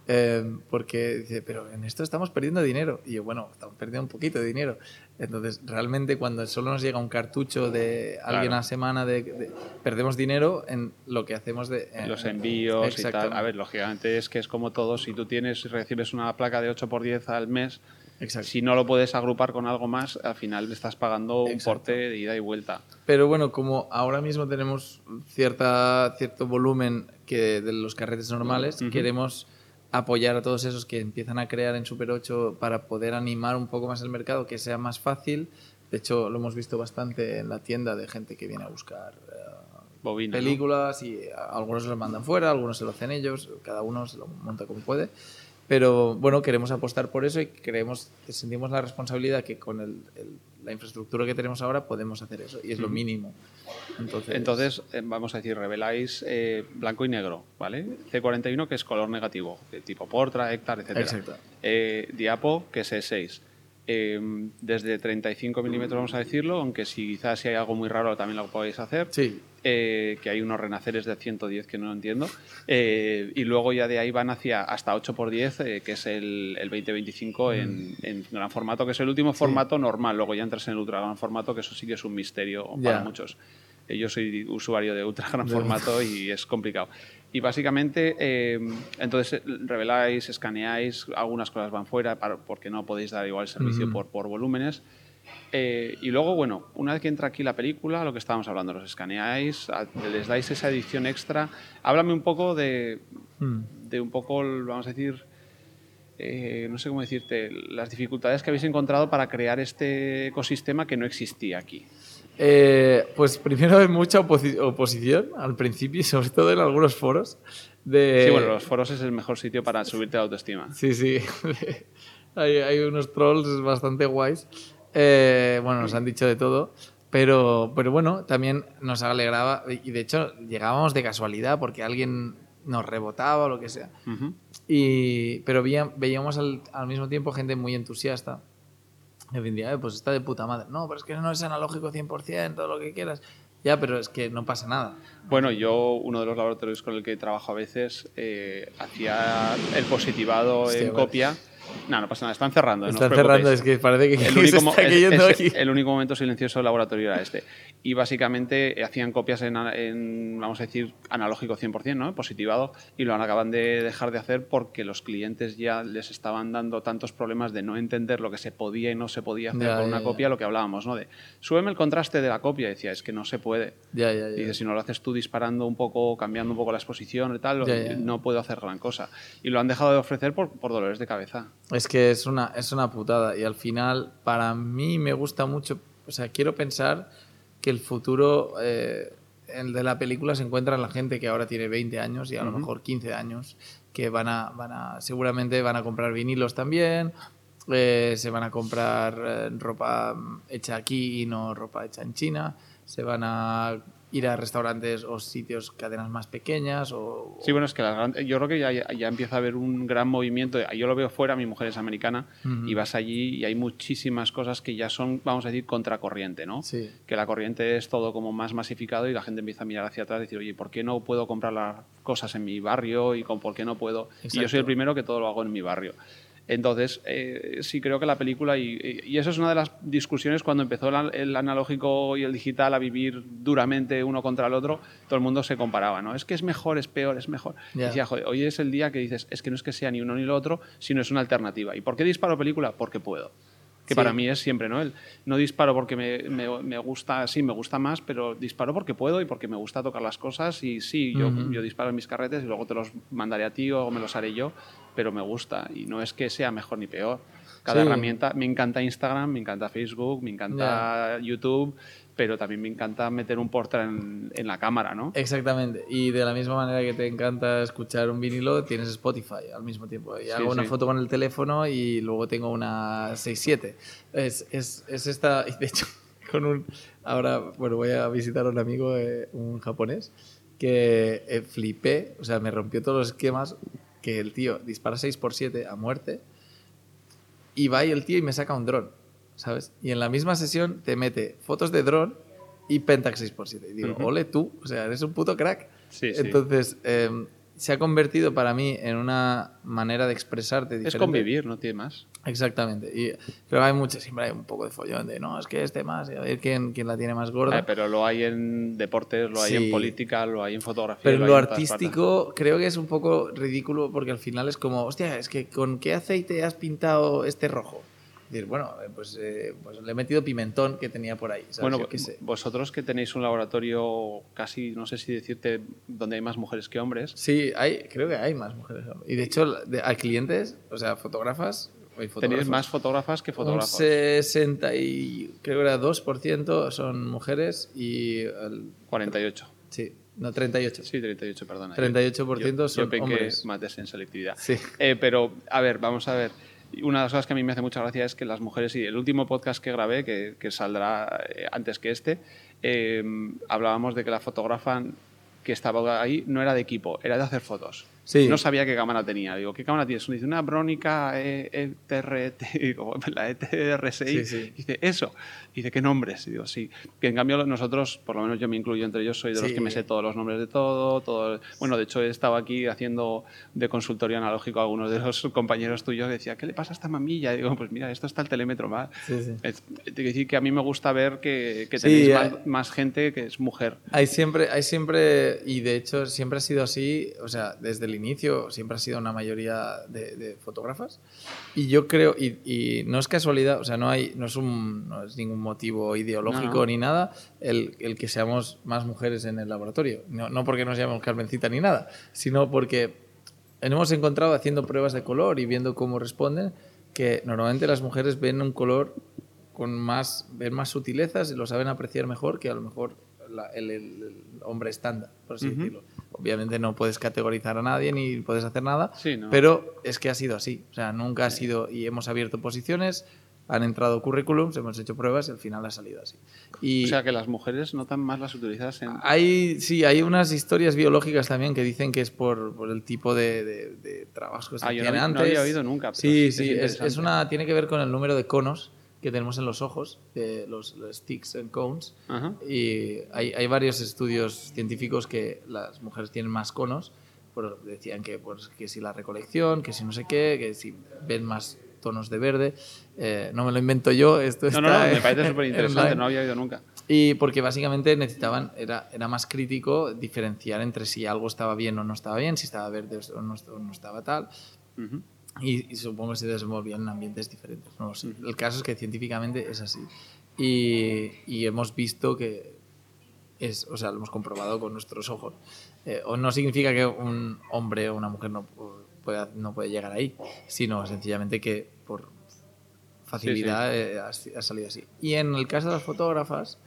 eh, porque dice, pero en esto estamos perdiendo dinero. Y yo, bueno, estamos perdiendo un poquito de dinero. Entonces, realmente cuando solo nos llega un cartucho de alguien Claro. a la semana, de, de- perdemos dinero en lo que hacemos de... en- Los envíos y tal. A ver, lógicamente es que es como todo. Si tú tienes, recibes una placa de 8x10 al mes, Exacto. si no lo puedes agrupar con algo más, al final estás pagando un Exacto. porte de ida y vuelta. Pero bueno, como ahora mismo tenemos cierta, cierto volumen que de los carretes normales, Ujú. queremos apoyar a todos esos que empiezan a crear en Super 8 para poder animar un poco más el mercado, que sea más fácil. De hecho, lo hemos visto bastante en la tienda de gente que viene a buscar eh, Bobina. ¿no? películas y a- algunos se los mandan fuera, algunos se lo hacen ellos, cada uno se lo monta como puede. Pero bueno, queremos apostar por eso y creemos, sentimos la responsabilidad que con el- el- la infraestructura que tenemos ahora podemos hacer eso y es lo mínimo. Entonces, Entonces, eh, vamos a decir, reveláis eh, blanco y negro, ¿vale? C41, que es color negativo, de tipo Portra, Hectar, etc. Exacto. Eh, Diapo, que es E6. Eh, desde 35 milímetros, vamos a decirlo, aunque si quizás si hay algo muy raro también lo podéis hacer. sí, eh, que hay unos renaceres de 110 que no entiendo. Eh, y luego ya de ahí van hacia hasta 8x10, eh, que es el, el 2025 en, en gran formato, que es el último formato normal. Luego ya entras en el ultra gran formato, que eso sí que es un misterio para muchos. Yo soy usuario de ultra gran formato y es complicado. Y básicamente, eh, entonces reveláis, escaneáis, algunas cosas van fuera para- porque no podéis dar igual servicio por, por volúmenes. Eh, y luego, bueno, una vez que entra aquí la película, lo que estábamos hablando, los escaneáis, les dais esa edición extra. Háblame un poco de, Mm. de un poco, vamos a decir, eh, no sé cómo decirte, las dificultades que habéis encontrado para crear este ecosistema que no existía aquí. Eh, pues primero hay mucha oposi- oposición al principio y sobre todo en algunos foros. De... Sí, bueno, los foros es el mejor sitio para subirte la autoestima. Sí, sí. hay, hay unos trolls bastante guays. Eh, bueno, nos han dicho de todo. Pero, pero bueno, también nos alegraba. Y de hecho, llegábamos de casualidad porque alguien nos rebotaba o lo que sea. Y, pero veía- veíamos al, al mismo tiempo gente muy entusiasta. Que vendía, "Eh, pues está de puta madre. No, pero es que no es analógico 100%, todo lo que quieras. Ya, pero es que no pasa nada. Bueno, yo, uno de los laboratorios con el que trabajo a veces, eh, hacía el positivado Hostia, en vale. copia. No, no pasa nada, están cerrando. no Están cerrando, es que parece que el único, está es- cayendo es- aquí. el único momento silencioso del laboratorio era este. Y básicamente hacían copias en, en, vamos a decir, analógico 100%, ¿no? Positivado, y lo acaban de dejar de hacer porque los clientes ya les estaban dando tantos problemas de no entender lo que se podía y no se podía hacer Ya, con ya, una ya. copia, lo que hablábamos, ¿no? De, súbeme el contraste de la copia, y decía, es que no se puede. Ya, ya, ya. Y dice, si no lo haces tú disparando un poco, cambiando un poco la exposición y tal, no puedo hacer gran cosa. Y lo han dejado de ofrecer por, por dolores de cabeza. Es que es una, es una putada y al final para mí me gusta mucho, o sea, quiero pensar que el futuro eh, el de la película se encuentra la gente que ahora tiene 20 años y a lo mejor 15 años, que van a, van a, seguramente van a comprar vinilos también, eh, se van a comprar eh, ropa mm, hecha aquí y no ropa hecha en China, se van a ir a restaurantes o sitios, cadenas más pequeñas o... Sí, bueno, es que las gran- yo creo que ya, ya empieza a haber un gran movimiento. Yo lo veo fuera, mi mujer es americana, Ujú. y vas allí y hay muchísimas cosas que ya son, vamos a decir, contracorriente, ¿no? Sí. Que la corriente es todo como más masificado y la gente empieza a mirar hacia atrás y decir, oye, ¿por qué no puedo comprar las cosas en mi barrio? Y con por qué no puedo. Y yo soy Exacto. el primero que todo lo hago en mi barrio. Entonces, eh, sí creo que la película, y, y eso es una de las discusiones cuando empezó el, el analógico y el digital a vivir duramente uno contra el otro, todo el mundo se comparaba, ¿no? Es que es mejor, es peor, es mejor. Y decía, joder, hoy es el día que dices, es que no es que sea ni uno ni lo otro, sino es una alternativa. ¿Y por qué disparo película? Porque puedo. Que Sí. para mí es siempre, ¿no? El, no disparo porque me, me- me gusta, sí, me gusta más, pero disparo porque puedo y porque me gusta tocar las cosas. Y sí, yo, yo disparo en mis carretes y luego te los mandaré a ti o me los haré yo, pero me gusta. Y no es que sea mejor ni peor. Cada Sí. herramienta, me encanta Instagram, me encanta Facebook, me encanta YouTube, pero también me encanta meter un portra en, en la cámara, ¿no? Exactamente. Y de la misma manera que te encanta escuchar un vinilo, tienes Spotify al mismo tiempo. Y Sí, hago una sí. foto con el teléfono y luego tengo una 6.7. Es, es, es esta... Y de hecho, con un... Ahora, bueno, voy a visitar a un amigo, eh, un japonés, que eh, flipé, o sea, me rompió todos los esquemas, que el tío dispara 6x7 a muerte y va y el tío y me saca un dron, ¿sabes? Y en la misma sesión te mete fotos de dron y Pentax 6x7. Y digo, Ujú. ole tú, o sea, eres un puto crack. Sí, sí. Entonces, eh, se ha convertido para mí en una manera de expresarte es diferente. convivir, no tiene más. Exactamente. Y creo que hay mucho, siempre hay un poco de follón de, no, es que este más, y a ver quién, quién la tiene más gorda. Eh, pero lo hay en deportes, lo hay Sí. en política, lo hay en fotografía. Pero lo lo artístico creo que es un poco ridículo porque al final es como, hostia, es que ¿con qué aceite has pintado este rojo? Decir, bueno, eh, pues, eh, pues le he metido pimentón que tenía por ahí. ¿sabes? Bueno, qué sé. vosotros que tenéis un laboratorio casi, no sé si decirte, donde hay más mujeres que hombres. Sí, hay, creo que hay más mujeres. Y de hecho, de- a clientes, o sea, fotógrafas, hay Tenéis más fotógrafas que un fotógrafos. 60 y creo que era 2% son mujeres y el, 48. sí, no 38. Sí, 38, perdona. 38% yo, son yo pequé hombres. mates en selectividad. Sí. Eh, pero, a ver, vamos a ver. Una de las cosas que a mí me hace mucha gracia es que las mujeres, y el último podcast que grabé, que, que saldrá eh, antes que este, eh, hablábamos de que la fotógrafa que estaba ahí no era de equipo, era de hacer fotos. Sí. No sabía qué cámara tenía. Digo, ¿qué cámara tienes? Dice, una Brónica E- ETRT, digo, la E ETR6. Sí, sí. Dice, eso. Dice, ¿qué nombres? Y digo, sí. Que en cambio nosotros, por lo menos yo me incluyo entre ellos, soy de los que me sé todos los nombres de todo, todo. Bueno, de hecho he estado aquí haciendo de consultorio analógico a algunos de los compañeros tuyos decía, ¿qué le pasa a esta mamilla? Y digo, pues mira, esto está el telémetro sí. Es- decir que a mí me gusta ver que, que tenéis más, más gente que es mujer. Hay siempre, hay siempre, y de hecho siempre ha sido así, o sea, desde el inicio siempre ha sido una mayoría de, de fotógrafas. Y yo creo, y, y no es casualidad, o sea, no, hay, no, es, un, no es ningún motivo ideológico No. ni nada el, el que seamos más mujeres en el laboratorio. No, no porque nos llamemos Carmencita ni nada, sino porque hemos encontrado haciendo pruebas de color y viendo cómo responden que normalmente las mujeres ven un color con más, ven más sutilezas y lo saben apreciar mejor que a lo mejor la- el, hombre estándar, por así decirlo. Obviamente no puedes categorizar a nadie ni puedes hacer nada, Sí, ¿no? pero es que ha sido así. O sea, nunca ha sido, y hemos abierto posiciones, han entrado currículums, hemos hecho pruebas y al final ha salido así. Y O sea, que las mujeres notan más las utilidades en... hay, sí, hay unas historias biológicas también que dicen que es por, por el tipo de, de, de trabajos que se Ah, yo hacían no- no antes. había oído nunca, pero Sí, sí, es una, tiene que ver con el número de conos que tenemos en los ojos, de los, los sticks and cones. Ajá. Y hay, hay varios estudios científicos que las mujeres tienen más conos. Por, decían que, pues, que si la recolección, que si no sé qué, que si ven más tonos de verde. Eh, no me lo invento yo, esto No, está no, no, me parece súper interesante, no había oído nunca. Y porque básicamente necesitaban, era, era más crítico diferenciar entre si algo estaba bien o no estaba bien, si estaba verde o no, o no estaba tal. Ujú. Y, y supongo que se desenvolvían en ambientes diferentes. No lo sé. El caso es que científicamente es así. Y, y hemos visto que es, o sea, lo hemos comprobado con nuestros ojos. Eh, o no significa que un hombre o una mujer no pueda, no puede llegar ahí, sino sencillamente que por facilidad eh, ha, ha salido así. Y en el caso de las fotógrafas,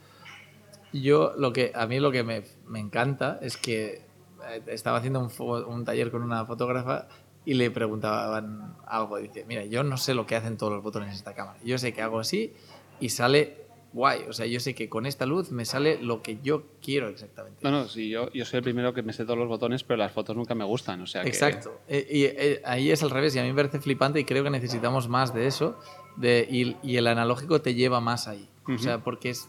Yo, lo que, a mí lo que me, me encanta es que eh, estaba haciendo un, un taller con una fotógrafa y le preguntaban algo. Dice, mira, yo no sé lo que hacen todos los botones en esta cámara. Yo sé que hago así y sale guay. O sea, yo sé que con esta luz me sale lo que yo quiero exactamente. No, no, sí, yo, yo soy el primero que me sé todos los botones, pero las fotos nunca me gustan. O sea que- Exacto. Eh, y eh, ahí es al revés y a mí me parece flipante y creo que necesitamos más de eso. De, y, y el analógico te lleva más ahí. O sea, porque es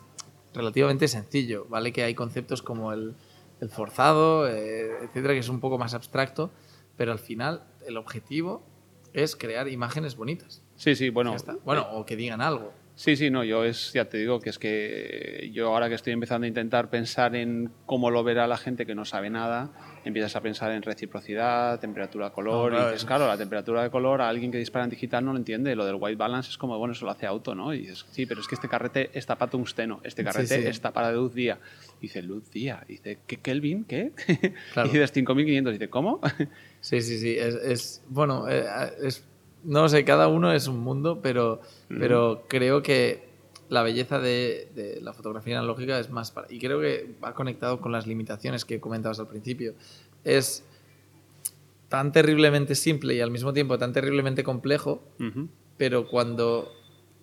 relativamente sencillo, ¿vale? Que hay conceptos como el, el forzado, eh, etcétera, que es un poco más abstracto, pero al final el objetivo es crear imágenes bonitas. Sí, sí, bueno. Ya está. Bueno, o que digan algo. Sí, sí, no, yo es, ya te digo que es que yo ahora que estoy empezando a intentar pensar en cómo lo verá la gente que no sabe nada, empiezas a pensar en reciprocidad, temperatura, color, No, claro, y dices, claro, la temperatura de color a alguien que dispara en digital no lo entiende, lo del white balance es como, bueno, eso lo hace auto, ¿no? Y dices, sí, pero es que este carrete está para tungsteno, este Sí, carrete sí. está para luz día. Y dice, luz día, y dice, ¿qué Kelvin? ¿Qué? Claro. Y dices, 5500, y dice, ¿cómo? Sí, sí, sí. Es, es- bueno, eh, es, no sé, cada uno es un mundo, pero, pero creo que la belleza de, de la fotografía analógica es más para... Y creo que va conectado con las limitaciones que comentabas al principio. Es tan terriblemente simple y al mismo tiempo tan terriblemente complejo, pero cuando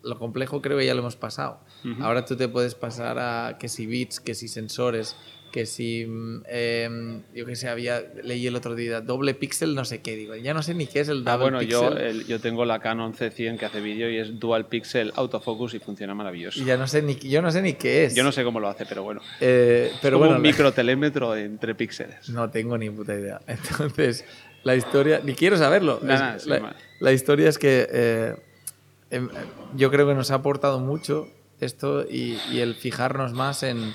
lo complejo creo que ya lo hemos pasado. Ahora tú te puedes pasar a que si bits, que si sensores, que si, mm, em, yo que sé, había, leí el otro día, doble píxel, no sé qué, digo, ya no sé ni qué es el doble Ah, bueno, yo, píxel. el- yo tengo la Canon C100 que hace vídeo y es dual pixel autofocus y funciona maravilloso. Y ya no sé ni, yo no sé ni qué es. Yo no sé cómo lo hace, pero bueno. Eh, pero es como bueno, un microtelémetro entre píxeles. no tengo ni puta idea. Entonces, la historia, ni quiero saberlo. Nah, Es- nah, sí, la, historia es que eh, em, yo creo que nos ha aportado mucho esto y, y el fijarnos más en,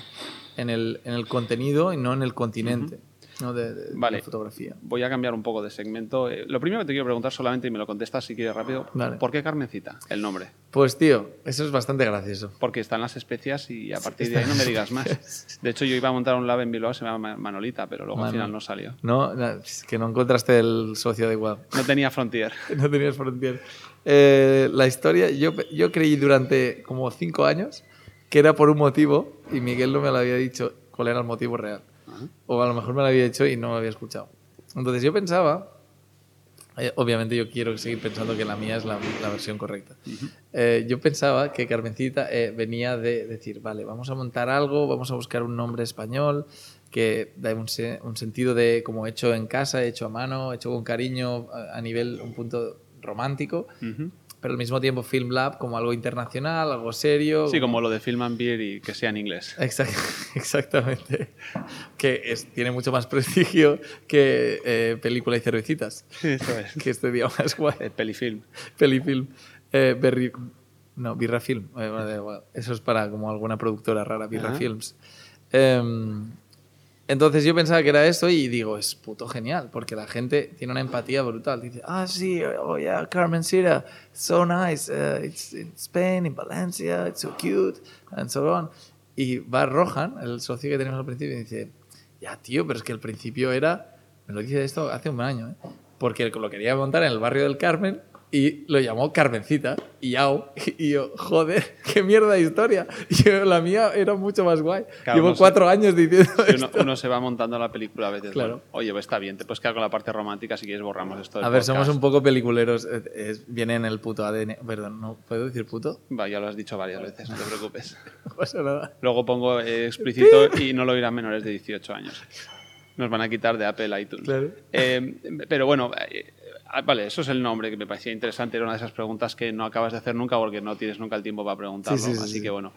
en, el, en el contenido y no en el continente ¿no? de, de- de Vale. la fotografía. Voy a cambiar un poco de segmento. Eh, lo primero que te quiero preguntar solamente, y me lo contestas si quieres rápido, Vale. ¿por qué Carmencita, el nombre? Pues tío, eso es bastante gracioso. Porque están las especias y a partir de ahí no me digas más. De hecho, yo iba a montar un lab en Bilbao, se llama Manolita, pero luego al final no salió. No, no, es que no encontraste el socio adecuado. No tenía Frontier. no tenías frontier. Eh, la historia, yo, yo creí durante como cinco años que era por un motivo y Miguel no me lo había dicho cuál era el motivo real. O a lo mejor me lo había dicho y no lo había escuchado. Entonces yo pensaba, eh, obviamente yo quiero seguir pensando que la mía es la, la versión correcta. Eh, yo pensaba que Carmencita eh, venía de decir, vale, vamos a montar algo, vamos a buscar un nombre español que da un, se- un sentido de como hecho en casa, hecho a mano, hecho con cariño a, a nivel, un punto romántico, Ujú. Pero al mismo tiempo Film Lab como algo internacional, algo serio. Sí, como lo de Film and Beer y que sea en inglés. Exact- exactamente. Que es- tiene mucho más prestigio que eh, película y cervecitas. Eso es. Que este día más guay. El pelifilm. Pelifilm. Eh, Berry- no, Birra Film. Eh, bueno. Eso es para como alguna productora rara, Birra Ajá. Films. Em, entonces yo pensaba que era eso y digo, es puto genial, porque la gente tiene una empatía brutal. Dice, ah, sí, oh yeah, Carmen Sira, so nice, uh, it's in Spain, in Valencia, it's so cute, and so on. Y va Rohan, el socio que tenemos al principio, y dice, ya tío, pero es que al principio era, me lo dice esto hace un año, ¿eh? porque lo quería montar en el barrio del Carmen y lo llamó Carmencita y yao. Y yo, joder, qué mierda de historia. Yo, la mía era mucho más guay. Claro, Llevo cuatro años diciendo uno, esto. uno se va montando la película a veces. Claro. bueno, Oye, pues está bien, te puedes quedar con la parte romántica si quieres borramos esto. A ver, somos podcast. un poco peliculeros. eh, es- viene en el puto ADN. Perdón, ¿no puedo decir puto? Va, ya lo has dicho varias veces, no te preocupes. No pasa nada. Luego pongo eh, explícito y no lo oirán menores de 18 años. Nos van a quitar de Apple iTunes. Claro. Eh, pero bueno, eh, ah, vale, eso es el nombre que me parecía interesante. Era una de esas preguntas que no acabas de hacer nunca porque no tienes nunca el tiempo para preguntarlo. Sí, sí, sí, así sí. que bueno.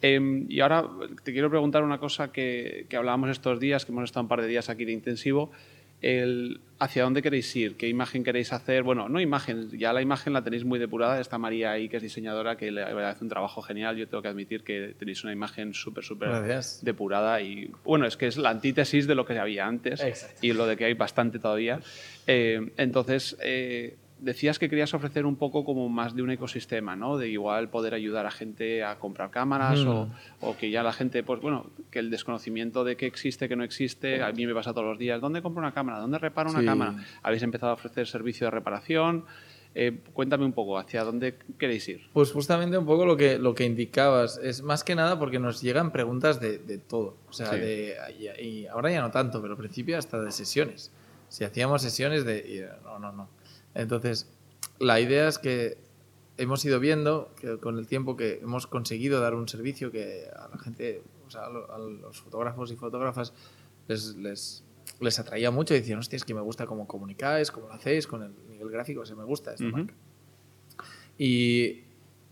Eh, y ahora te quiero preguntar una cosa que, que hablábamos estos días, que hemos estado un par de días aquí de intensivo. El, ¿Hacia dónde queréis ir? ¿Qué imagen queréis hacer? Bueno, no imagen, ya la imagen la tenéis muy depurada. Está María ahí, que es diseñadora, que le hace un trabajo genial. Yo tengo que admitir que tenéis una imagen súper, súper depurada y bueno, es que es la antítesis de lo que había antes Exacto. y lo de que hay bastante todavía. Eh, entonces, eh, decías que querías ofrecer un poco como más de un ecosistema, ¿no? De igual poder ayudar a gente a comprar cámaras Mm. o, o que ya la gente, pues bueno, que el desconocimiento de qué existe, que no existe, a mí me pasa todos los días. ¿Dónde compro una cámara? ¿Dónde reparo una Sí. cámara? Habéis empezado a ofrecer servicio de reparación. Eh, cuéntame un poco, ¿hacia dónde queréis ir? Pues justamente un poco lo que, lo que indicabas. Es más que nada porque nos llegan preguntas de, de todo. O sea, Sí. de, y, y ahora ya no tanto, pero al principio hasta de sesiones. Si hacíamos sesiones de... y, no, no, no. Entonces, la idea es que hemos ido viendo que con el tiempo que hemos conseguido dar un servicio que a la gente, o sea, a lo- a los fotógrafos y fotógrafas les, les, les atraía mucho y decían, hostia, es que me gusta cómo comunicáis, cómo lo hacéis, con el nivel gráfico, o sea, me gusta esta marca. Y,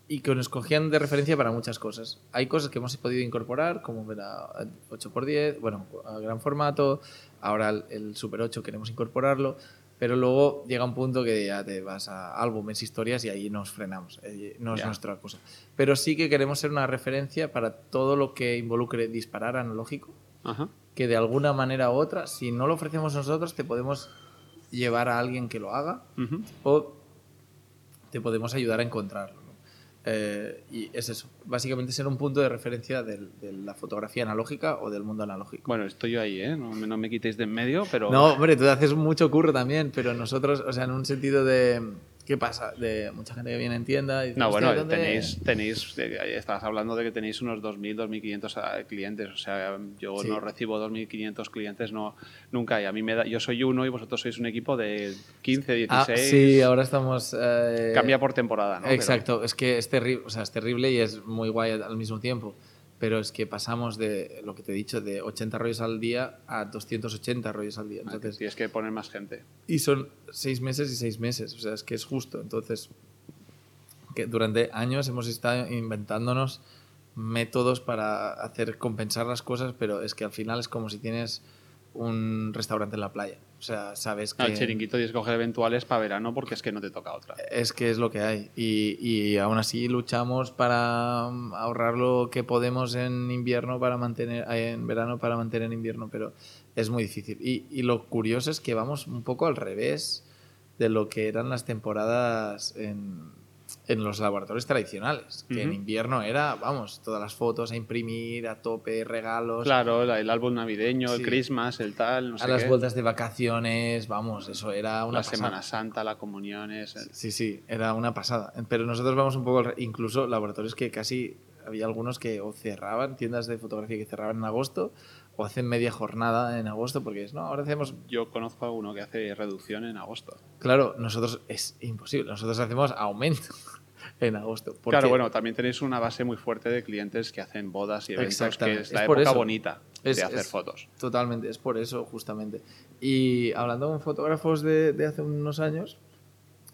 y que nos cogían de referencia para muchas cosas. Hay cosas que hemos podido incorporar, como la 8x10, bueno, a gran formato, ahora el, el Super 8 queremos incorporarlo, pero luego llega un punto que ya te vas a álbumes, historias y ahí nos frenamos, eh, no es nuestra cosa. Pero sí que queremos ser una referencia para todo lo que involucre disparar analógico, Ajá. que de alguna manera u otra, si no lo ofrecemos nosotros, te podemos llevar a alguien que lo haga Ujú. o te podemos ayudar a encontrarlo. Eh, y es eso, básicamente ser un punto de referencia del- de la fotografía analógica o del mundo analógico. Bueno, estoy yo ahí, ¿eh? No, no me quitéis de en medio, pero... No, hombre, tú haces mucho curro también, pero nosotros, o sea, en un sentido de... ¿Qué pasa? De mucha gente que viene en tienda y dice, No, "Hostia, bueno, ¿dónde-" tenéis, tenéis, estabas hablando de que tenéis unos 2.000, 2.500 a- clientes, o sea, yo Sí. no recibo 2.500 clientes no, nunca, y a mí me da, yo soy uno y vosotros sois un equipo de 15, 16, Ah, sí, ahora estamos... eh, cambia por temporada, ¿no? Pero- Exacto, es que es terrible, o sea, es terrible y es muy guay al mismo tiempo. Pero es que pasamos de lo que te he dicho, de 80 rollos al día a 280 rollos al día. Ah, Entonces, tienes que poner más gente. y son seis meses y seis meses, o sea, es que es justo. Entonces, que durante años hemos estado inventándonos métodos para hacer compensar las cosas, pero es que al final es como si tienes un restaurante en la playa. O sea, sabes que... Al chiringuito tienes que coger eventuales para verano porque es que no te toca otra. Es que es lo que hay. Y, y aún así luchamos para mm, ahorrar lo que podemos en invierno para mantener, eh, en verano para mantener en invierno, pero es muy difícil. Y, y lo curioso es que vamos un poco al revés de lo que eran las temporadas en, en los laboratorios tradicionales, que en invierno era, vamos, todas las fotos a imprimir, a tope, regalos. Claro, la- el álbum navideño, el. Christmas, el tal, no sé a las qué. vueltas de vacaciones, vamos, eso era una la pasada. Semana Santa, la comuniones. el- Sí, sí, era una pasada. Pero nosotros vamos un poco, incluso laboratorios que casi había algunos que o cerraban, tiendas de fotografía que cerraban en agosto, o hacen media jornada en agosto, porque es, no, ahora hacemos... Yo conozco a uno que hace reducción en agosto. Claro, nosotros es imposible, nosotros hacemos aumento en agosto. porque- Claro, bueno, también tenéis una base muy fuerte de clientes que hacen bodas y eventos, que es la es por época eso. bonita Es- de hacer es- fotos. Totalmente, es por eso, justamente. Y hablando con fotógrafos de, de hace unos años,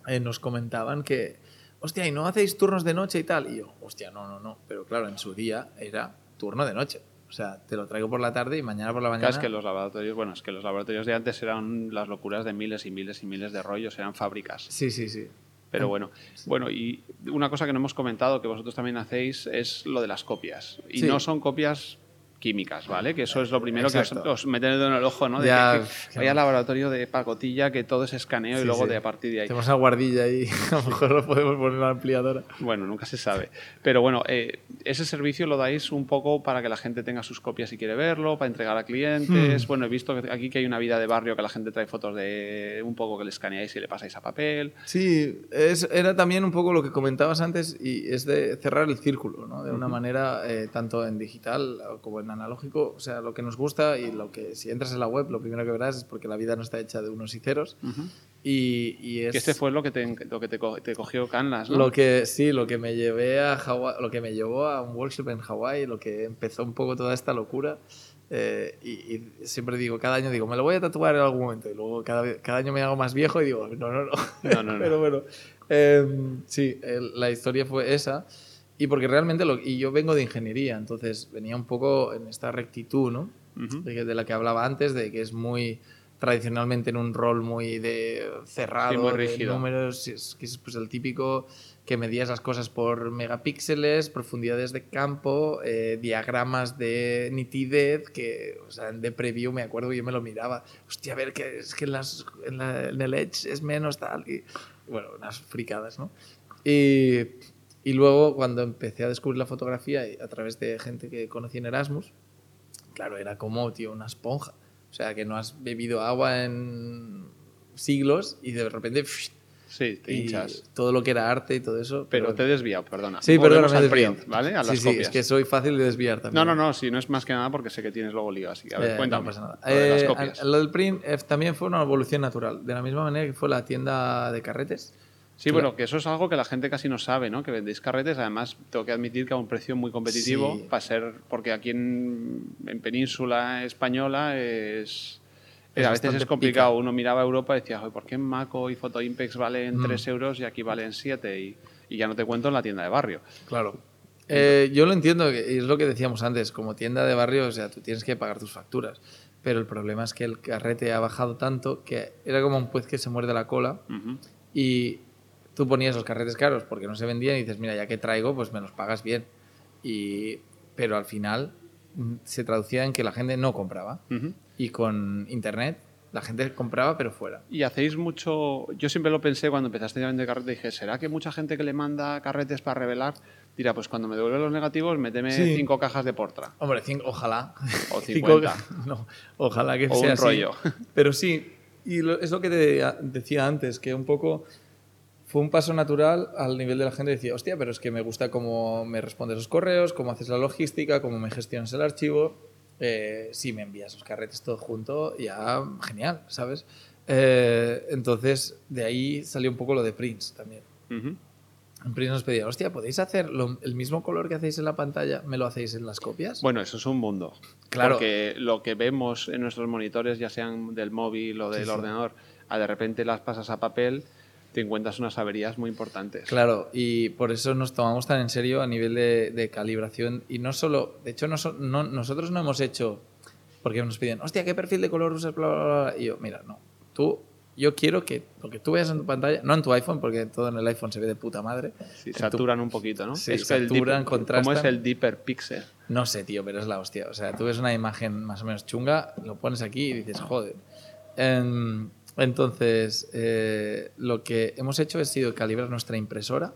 eh, nos comentaban que, hostia, ¿y no hacéis turnos de noche y tal? Y yo, hostia, no, no, no. Pero claro, en su día era turno de noche. O sea, te lo traigo por la tarde y mañana por la mañana. Es que los laboratorios, bueno, es que los laboratorios de antes eran las locuras de miles y miles y miles de rollos, eran fábricas. Sí, sí, sí. Pero bueno, bueno, y una cosa que no hemos comentado, que vosotros también hacéis, es lo de las copias. Y Sí. no son copias químicas, ¿vale? Que eso es lo primero que os, Exacto. os meten en el ojo, ¿no? De Ya, que, que vaya al laboratorio de pacotilla, que todo es escaneo y Sí, luego sí. de a partir de ahí. Tenemos una guardilla ahí, a lo mejor lo podemos poner en la ampliadora. Bueno, nunca se sabe. Pero bueno, eh, ese servicio lo dais un poco para que la gente tenga sus copias si quiere verlo, para entregar a Hmm. clientes. Bueno, he visto que aquí que hay una vida de barrio que la gente trae fotos de un poco que le escaneáis y le pasáis a papel. Sí, es, era también un poco lo que comentabas antes y es de cerrar el círculo, ¿no? De una manera, eh, tanto en digital como en analógico, o sea, lo que nos gusta y lo que si entras en la web lo primero que verás es porque la vida no está hecha de unos y ceros y, y es Que este fue lo que te, lo que te, co- te cogió Canlas, ¿no? lo que sí, lo que me llevé a Hawái, lo que me llevó a un workshop en Hawái, lo que empezó un poco toda esta locura. eh, y, y siempre digo, cada año digo, me lo voy a tatuar en algún momento. Y luego cada, cada año me hago más viejo y digo, no, no, no. No, no, no. Pero bueno, em, sí, el- la historia fue esa. Y porque realmente, lo, y yo vengo de ingeniería, entonces venía un poco en esta rectitud, ¿no? Ujú. de, de la que hablaba antes, de que es muy tradicionalmente en un rol muy de cerrado, Sí, muy de rígido. números, y es, que es pues, el típico que medías las cosas por megapíxeles, profundidades de campo, eh, diagramas de nitidez, que o sea, de preview me acuerdo que yo me lo miraba, hostia, a ver, que es que en, las, en, la- en el Edge es menos tal, y bueno, unas fricadas, ¿no? Y, y luego cuando empecé a descubrir la fotografía y a través de gente que conocí en Erasmus, claro, era como, tío, una esponja. O sea, que no has bebido agua en siglos y de repente psh, Sí, te hinchas. todo lo que era arte y todo eso. Pero te he desviado, perdona. Sí, perdona, me al print, ¿vale? A sí, las sí, copias. es que soy fácil de desviar No, también. no, no, si no es más que nada porque sé que tienes luego lío así. A ver, Eh, cuéntame. No pasa nada. lo de las Eh, copias. lo del print eh, también fue una evolución natural. De la misma manera que fue la tienda de carretes. Sí, bueno, que eso es algo que la gente casi no sabe, ¿no? Que vendéis carretes, además tengo que admitir que a un precio muy competitivo Sí. para ser, porque aquí en, en península española es, Es a veces es complicado. Uno miraba Europa y decía, "Joder, ¿por qué en Maco y Photoimpex valen Mm. 3 euros y aquí valen 7? Y, y ya no te cuento en la tienda de barrio. Claro. Eh, yo lo entiendo, es lo que decíamos antes, como tienda de barrio, o sea, tú tienes que pagar tus facturas. Pero el problema es que el carrete ha bajado tanto que era como un pez que se muerde la cola y tú ponías los carretes caros porque no se vendían y dices, mira, ya que traigo, pues me los pagas bien. Y, pero al final mm, se traducía en que la gente no compraba. Y con internet la gente compraba, pero fuera. Y hacéis mucho. Yo siempre lo pensé cuando empezaste a vender carretes. Dije, ¿será que mucha gente que le manda carretes para revelar dirá, pues cuando me devuelven los negativos, méteme Sí. cinco cajas de Portra? Hombre, cinco- ojalá. O Cinco- 50. no, ojalá que O sea un así. rollo. Pero sí, y lo- es lo que te decía antes, que un poco fue un paso natural al nivel de la gente. Decía, hostia, pero es que me gusta cómo me respondes los correos, cómo haces la logística, cómo me gestionas el archivo. Eh, si me envías los carretes todo junto, ya genial, ¿sabes? Eh, entonces, de ahí salió un poco lo de Prince también. En Prince nos pedía, hostia, ¿podéis hacer lo- el mismo color que hacéis en la pantalla? ¿Me lo hacéis en las copias? Bueno, eso es un mundo. Claro. Porque lo que vemos en nuestros monitores, ya sean del móvil o del Sí, sí. ordenador, a de repente las pasas a papel, te encuentras unas averías muy importantes. Claro, y por eso nos tomamos tan en serio a nivel de, de calibración. Y no solo, de hecho, no, no- nosotros no hemos hecho, porque nos piden, hostia, ¿qué perfil de color usas? Bla, bla, bla. Y yo, mira, no, tú, yo quiero que lo que tú veas en tu pantalla, no en tu iPhone, porque todo en el iPhone se ve de puta madre. Sí, En tu- saturan un poquito, ¿no? Sí, Es el saturan, deep- ¿Cómo es contrastan. el Deeper Pixel? No sé, tío, pero es la hostia. O sea, tú ves una imagen más o menos chunga, lo pones aquí y dices, joder. Em, entonces, eh, lo que hemos hecho ha sido calibrar nuestra impresora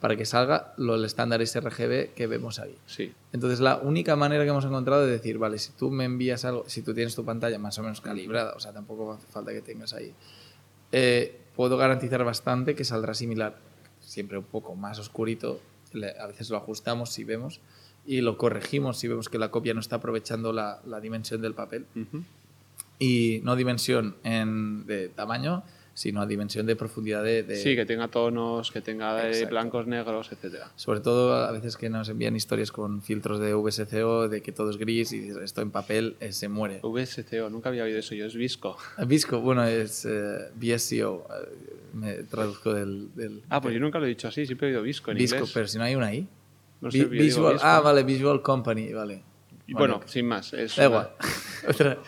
para que salga lo, el estándar sRGB que vemos ahí. Sí. Entonces, la única manera que hemos encontrado de decir, vale, si tú me envías algo, si tú tienes tu pantalla más o menos calibrada, o sea, tampoco hace falta que tengas ahí, eh, puedo garantizar bastante que saldrá similar, siempre un poco más oscurito, a veces lo ajustamos si vemos y lo corregimos si vemos que la copia no está aprovechando la, la dimensión del papel. Y no dimensión en, de tamaño, sino a dimensión de profundidad de... de- Sí, que tenga tonos, que tenga eh, Exacto. blancos, negros, etcétera. Sobre todo a veces que nos envían historias con filtros de VSCO, de que todo es gris y esto en papel eh, se muere. VSCO, nunca había oído eso, yo es Visco. Visco, bueno, es eh, VSCO, eh, me traduzco del... del Ah, pues yo nunca lo he dicho así, siempre he oído Visco en Visco, inglés. pero si no hay una I. No sé, Visual, ah, vale, Visual Company, vale. Y bueno, ok. sin más. Es Da una- igual. Otra-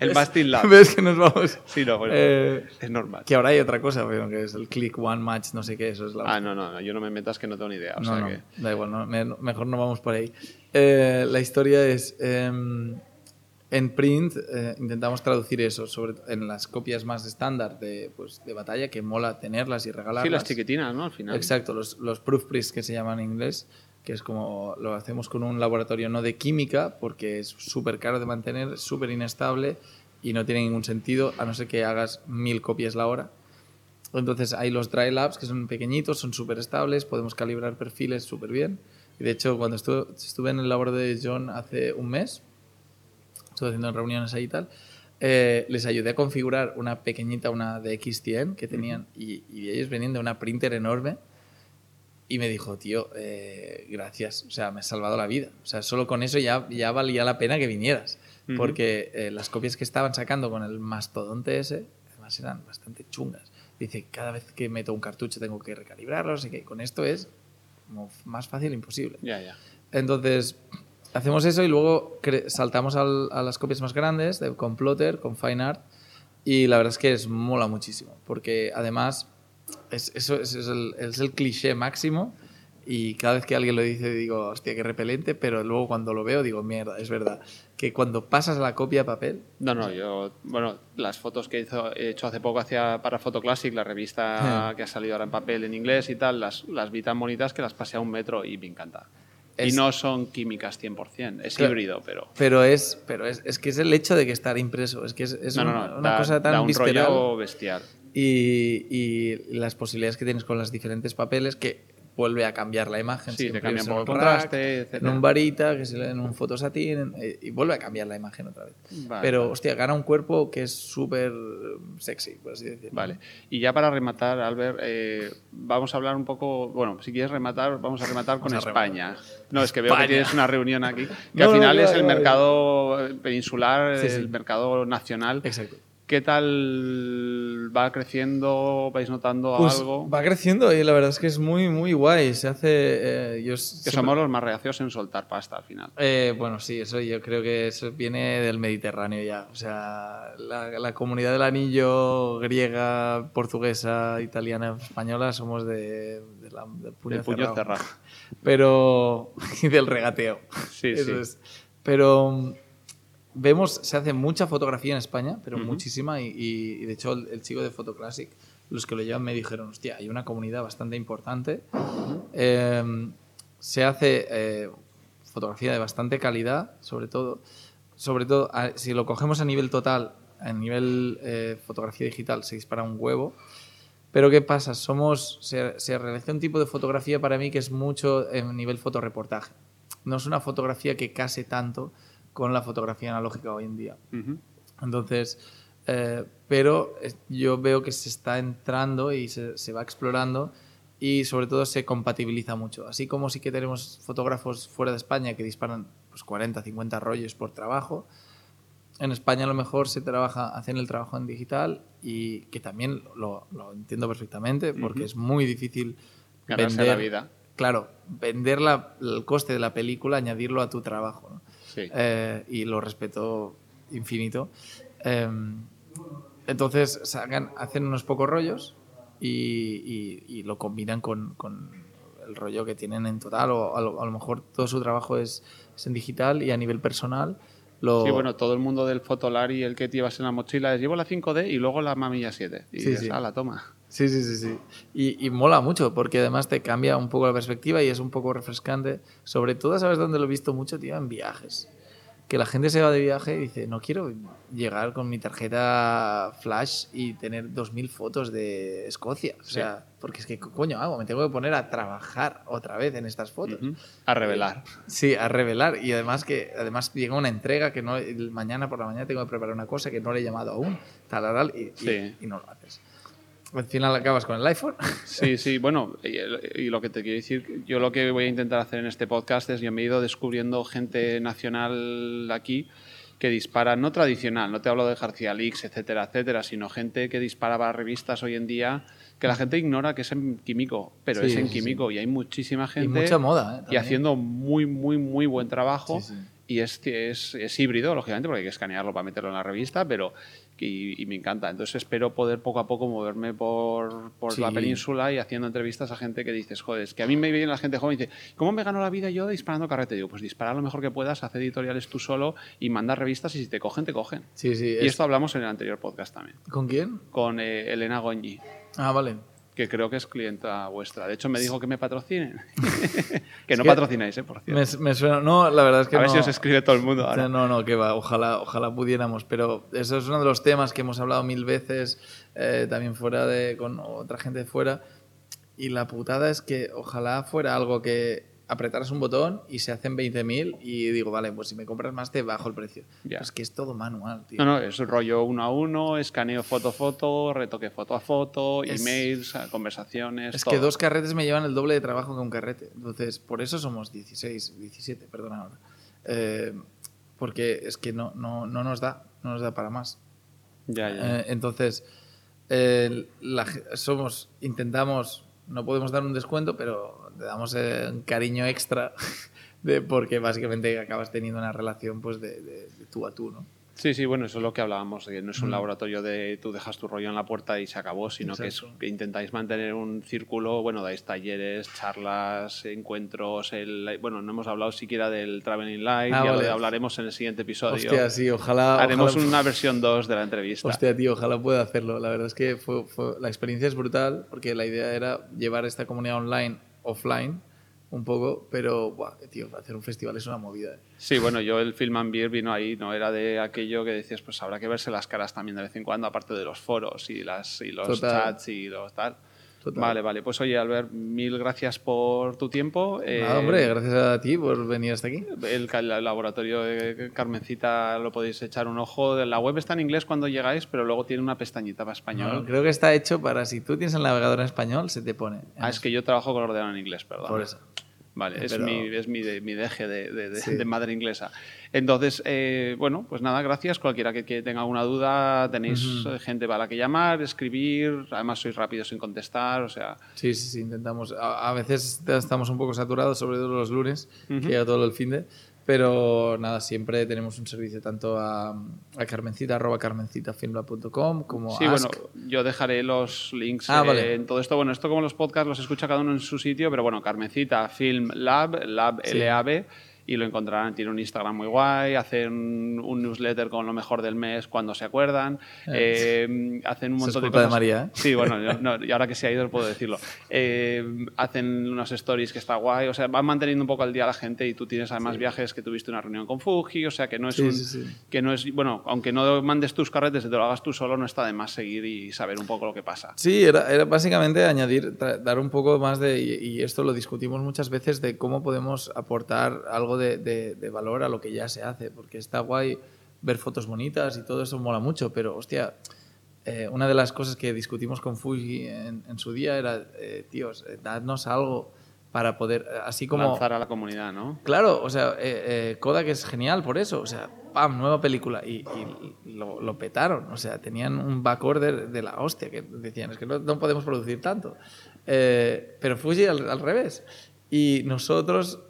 El. Mastin Lab. ¿Ves que nos vamos? Sí, no, bueno, Eh, es normal. que ahora hay otra cosa, pero que es el click one match, no sé qué, eso es la... Ah, no, no, no, yo no me metas que no tengo ni idea. O no, sea no, que... da igual, no, me- mejor no vamos por ahí. Eh, la historia es, em, en print eh, intentamos traducir eso, sobre, en las copias más estándar de, pues, de batalla, que mola tenerlas y regalarlas. Sí, las chiquitinas, ¿no? Al final. Exacto, los, los proofreads que se llaman en inglés, que es como lo hacemos con un laboratorio no de química, porque es súper caro de mantener, súper inestable y no tiene ningún sentido, a no ser que hagas mil copias la hora. Entonces hay los dry labs que son pequeñitos, son súper estables, podemos calibrar perfiles súper bien. Y de hecho, cuando estuve, estuve en el laboratorio de John hace un mes, estuve haciendo reuniones ahí y tal, eh, les ayudé a configurar una pequeñita, una de X100 que tenían, y, y ellos venían de una printer enorme. Y me dijo, tío, eh, gracias, o sea, me has salvado la vida. O sea, solo con eso ya, ya valía la pena que vinieras. Ujú. Porque eh, las copias que estaban sacando con el mastodonte ese, además eran bastante chungas. Dice, cada vez que meto un cartucho tengo que recalibrarlo, así que con esto es como más fácil imposible. Ya, ya. Entonces, hacemos eso y luego saltamos al- a las copias más grandes de, con Plotter, con Fine Art. Y la verdad es que es mola muchísimo, porque además es, eso es, es el, es el cliché máximo. Y cada vez que alguien lo dice digo, hostia, qué repelente, pero luego cuando lo veo digo, mierda, es verdad. Que cuando pasas a la copia a papel, No, no, yo, bueno, las fotos que hizo- he hecho hace poco hacia, para Photoclassic, la revista que ha salido ahora en papel en inglés y tal, las, las vi tan bonitas que las pasé a un metro y me encanta. Y no son químicas 100%, es Claro. híbrido, pero... Pero es, pero es, es que es el hecho de que estar impreso. Es que es, es no, no, una, no, una da, cosa tan da un visceral. rollo bestial. Y, y las posibilidades que tienes con los diferentes papeles que vuelve a cambiar la imagen. Sí, te siempre, cambia es un en poco el rack, contraste, En etcétera. un varita, que se lee en un fotosatín, en- eh, y vuelve a cambiar la imagen otra vez. Vale, Pero, vale. hostia, gana un cuerpo que es súper sexy, por así decirlo. Vale. Y ya para rematar, Albert, eh, vamos a hablar un poco. Bueno, si quieres rematar, vamos a rematar con a España. No, es que veo España. que tienes una reunión aquí. Que No, al final no, es el mercado eh, peninsular, Sí, sí. el mercado nacional. Exacto. ¿Qué tal va creciendo? ¿Vais notando Pues algo? va creciendo y la verdad es que es muy, muy guay. Se hace. eh, yo Que siempre- somos los más reacios en soltar pasta al final. Eh, bueno, sí, eso yo creo que eso viene del Mediterráneo ya. O sea, la, la comunidad del anillo griega, portuguesa, italiana, española somos de, de la- del puño, El puño cerrado. cerrado. Pero. y del regateo. Sí, Eso sí. es. Pero vemos, se hace mucha fotografía en España, pero Ujú. muchísima. Y, y- de hecho, el, el chico de Photoclassic, los que lo llevan, me dijeron: hostia, hay una comunidad bastante importante. Eh, se hace eh, fotografía de bastante calidad, sobre todo. Sobre todo, a- si lo cogemos a nivel total, a nivel eh, fotografía digital, se dispara un huevo. Pero ¿qué pasa? Somos, se, se realiza un tipo de fotografía para mí que es mucho en nivel fotoreportaje. No es una fotografía que case tanto con la fotografía analógica hoy en día. Entonces, eh, pero yo veo que se está entrando y se, se va explorando y sobre todo se compatibiliza mucho. Así como sí que tenemos fotógrafos fuera de España que disparan pues, 40, 50 rollos por trabajo, en España a lo mejor se trabaja, hacen el trabajo en digital y que también lo, lo entiendo perfectamente porque es muy difícil Ganarse vender, la vida. Claro, vender la- el coste de la película, añadirlo a tu trabajo. ¿no? Sí. Eh, y lo respeto infinito. Eh, entonces sacan, hacen unos pocos rollos y, y- y lo combinan con, con el rollo que tienen en total o a lo, a lo mejor todo su trabajo es, es en digital y a nivel personal lo... Sí, bueno, todo el mundo del fotolar y el que llevas en la mochila es llevo la 5D y luego la mamilla 7. Y Sí, dices, sí. ah, la toma. Sí, sí, sí, sí. Y, y mola mucho porque además te cambia un poco la perspectiva y es un poco refrescante. Sobre todo, ¿sabes dónde lo he visto mucho, tío? En viajes. Que la gente se va de viaje y dice, no quiero llegar con mi tarjeta flash y tener 2.000 fotos de Escocia. O Sí. sea, porque es que, ¿qué coño hago? Me tengo que poner a trabajar otra vez en estas fotos. Ujú. A revelar. Sí, a revelar. Y además que además llega una entrega que no mañana por la mañana tengo que preparar una cosa que no le he llamado aún. Tal, tal, y, y- Sí. y no lo haces. Al final acabas con el iPhone. Sí, sí, bueno, y, y lo que te quiero decir, yo lo que voy a intentar hacer en este podcast es, yo me he ido descubriendo gente nacional aquí que dispara, no tradicional, no te hablo de García Leaks, etcétera, etcétera, sino gente que dispara para revistas hoy en día que la gente ignora que es en químico, pero Sí, es en sí, químico y hay muchísima gente y mucha moda. ¿eh? y haciendo muy, muy, muy buen trabajo. Sí, sí. Y es, es, es híbrido, lógicamente, porque hay que escanearlo para meterlo en la revista, pero y, y me encanta. Entonces espero poder poco a poco moverme por, por la península y haciendo entrevistas a gente que dices, joder, es que a mí me viene la gente joven y dice, ¿cómo me gano la vida yo disparando carrete? Digo, pues dispara lo mejor que puedas, haz editoriales tú solo y manda revistas y si te cogen, te cogen. Sí, sí. Y es- esto hablamos en el anterior podcast también, ¿Con quién? con eh, Elena Goñi, Ah, vale. Que creo que es clienta vuestra. De hecho, me dijo que me patrocinen. que no que patrocináis, ¿eh? Por cierto. Me, me suena. No, la verdad es que a ver no. si os escribe todo el mundo ahora. No, no, que va. Ojalá, ojalá pudiéramos. Pero eso es uno de los temas que hemos hablado mil veces, eh, también fuera de. con otra gente de fuera. Y la putada es que ojalá fuera algo que apretaras un botón y se hacen 20.000 y digo, vale, pues si me compras más te bajo el precio. Ya. Es que es todo manual, tío. No, no, es rollo uno a uno, escaneo foto a foto, retoque foto a foto, Es- emails, conversaciones. Es todo. que dos carretes me llevan el doble de trabajo que un carrete. Entonces, por eso somos 16, 17, perdona ahora. Eh, porque es que no, no, no nos da, no nos da para más. Ya, ya. Eh, entonces, eh, la somos, intentamos, no podemos dar un descuento, pero le damos eh, un cariño extra de, porque básicamente acabas teniendo una relación pues de, de- de tú a tú, ¿no? Sí, sí, bueno, eso es lo que hablábamos, que no es un Mm. laboratorio de tú dejas tu rollo en la puerta y se acabó, sino que, es, Exacto. que intentáis mantener un círculo, bueno, dais talleres, charlas, encuentros, el, bueno, no hemos hablado siquiera del Traveling Light, Ah, ya lo vale. hablaremos en el siguiente episodio. Hostia, sí, ojalá... Haremos ojalá- una versión 2 de la entrevista. Hostia, tío, ojalá pueda hacerlo. La verdad es que fue, fue- la experiencia es brutal porque la idea era llevar esta comunidad online, offline, un poco, pero, buah, tío, hacer un festival es una movida. ¿eh? Sí, bueno, yo el Film and Beer vino ahí, no era de aquello que decías, pues habrá que verse las caras también de vez en cuando, aparte de los foros y, las, y los Total. chats y los tal. Total. Vale, vale. Pues oye, Albert, mil gracias por tu tiempo. Eh, Nada, hombre, gracias a ti por venir hasta aquí. El, laboratorio de Carmencita lo podéis echar un ojo. La web está en inglés cuando llegáis, pero luego tiene una pestañita para español. No, creo que está hecho para si tú tienes el navegador en español, se te pone. Ah, es que yo trabajo con ordenador en inglés, perdón. Por eso. Vale, es, Pero- mi, es mi, de- mi deje de, de- de- Sí. de madre inglesa. Entonces, eh, bueno, pues nada, gracias. Cualquiera que, que tenga alguna duda, tenéis eh, gente para la que llamar, escribir. Además, sois rápidos en contestar. O sea, Sí, sí, sí, intentamos. A, a veces estamos un poco saturados, sobre todo los lunes, que llega todo el fin de. Pero nada, siempre tenemos un servicio tanto a, a carmencita, arroba carmencitafilmlab.com como sí, a bueno, yo dejaré los links Ah, eh, vale. en todo esto. Bueno, esto como los podcasts los escucha cada uno en su sitio, pero bueno, Carmencita Film Lab, Lab Sí. LAB, y lo encontrarán. Tiene un Instagram muy guay, hacen un newsletter con lo mejor del mes cuando se acuerdan, eh, hacen un Eso es montón de cosas. María, ¿eh? Sí, bueno, no, y ahora que se ha ido puedo decirlo. Eh, hacen unos stories que está guay, o sea, van manteniendo un poco al día a la gente y tú tienes además viajes que tuviste una reunión con Fuji, o sea, que no es Sí, un, sí, que no es, bueno, aunque no mandes tus carretes y te lo hagas tú solo, no está de más seguir y saber un poco lo que pasa. Sí, era, era básicamente añadir, dar un poco más de, y, y esto lo discutimos muchas veces, de cómo podemos aportar algo de, de- de valor a lo que ya se hace, porque está guay ver fotos bonitas y todo eso mola mucho, pero hostia, eh, una de las cosas que discutimos con Fuji en, en su día era, eh, tíos, eh, dadnos algo para poder, así como... Lanzar a la comunidad, ¿no? Claro, o sea, eh, eh, Kodak es genial por eso. O sea, ¡pam! Nueva película. Y, y lo, lo petaron. O sea, tenían un backorder de la hostia que decían, es que no, no podemos producir tanto. Eh, pero Fuji al, al revés. Y nosotros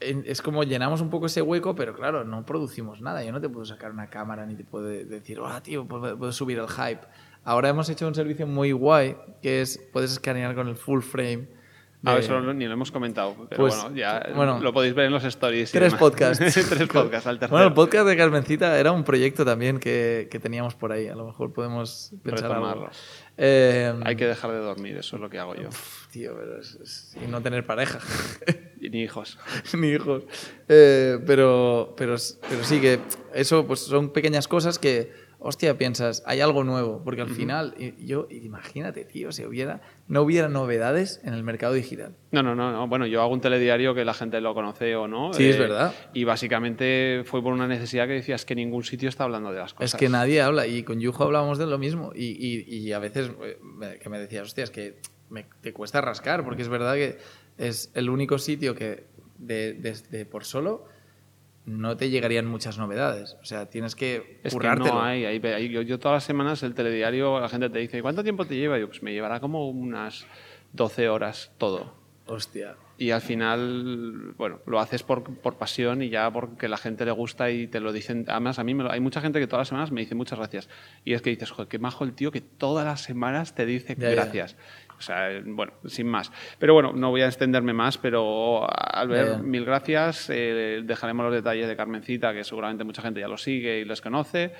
es como llenamos un poco ese hueco, pero claro, no producimos nada. Yo no te puedo sacar una cámara ni te puedo decir, ah, tío, puedo, puedo subir el hype. Ahora hemos hecho un servicio muy guay que es, puedes escanear con el full frame. A de- ver, eso ni lo hemos comentado, pero Pues, bueno, ya bueno, lo podéis ver en los stories. Tres podcasts. Tres podcasts, al tercero. Bueno, el podcast de Carmencita era un proyecto también que, que teníamos por ahí. A lo mejor podemos pensar algo. Eh, Hay que dejar de dormir, eso es lo que hago yo. Tío, pero es- es- y no tener pareja. Y ni hijos. Ni hijos. Eh, pero, pero, pero sí que eso pues son pequeñas cosas que, hostia, piensas, hay algo nuevo. Porque al final, yo, imagínate, tío, si hubiera, no hubiera novedades en el mercado digital. No, no, no, no. Bueno, yo hago un telediario que la gente lo conoce o no. eh, Sí, es verdad. Y básicamente fue por una necesidad que decías que ningún sitio está hablando de las cosas. Es que nadie habla y con Yujo hablábamos de lo mismo y, y- y a veces eh, que me decías, hostia, es que me- te cuesta rascar porque es verdad que es el único sitio que de, desde por solo no te llegarían muchas novedades. O sea, tienes que Es que no hay, hay- hay- yo, yo todas las semanas el telediario, la gente te dice, ¿cuánto tiempo te lleva? Y yo, pues me llevará como unas 12 horas todo. Hostia. Y al final, bueno, lo haces por, por pasión y ya porque la gente le gusta y te lo dicen. Además, a mí me lo- hay mucha gente que todas las semanas me dice muchas gracias. Y es que dices, joder, qué majo el tío que todas las semanas te dice Ya, ya. O sea, bueno, sin más. Pero bueno, no voy a extenderme más, pero Albert, Ya, ya. mil gracias. Eh, dejaremos los detalles de Carmencita, que seguramente mucha gente ya lo sigue y los conoce.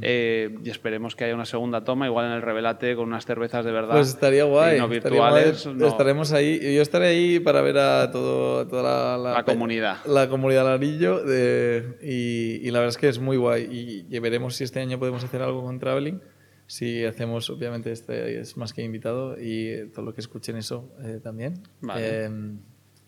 Eh, y esperemos que haya una segunda toma, igual en el Revelate, con unas cervezas de verdad. Pues estaría guay. y no estaría guay. virtuales. no. Estaremos ahí. Yo estaré ahí para ver a todo, toda la, La comunidad. La comunidad del anillo. de- y, y la verdad es que es muy guay. Y, y veremos si este año podemos hacer algo con Traveling. Si hacemos, obviamente, este es más que invitado. Y todo lo que escuchen eso eh, también. Vale. Eh,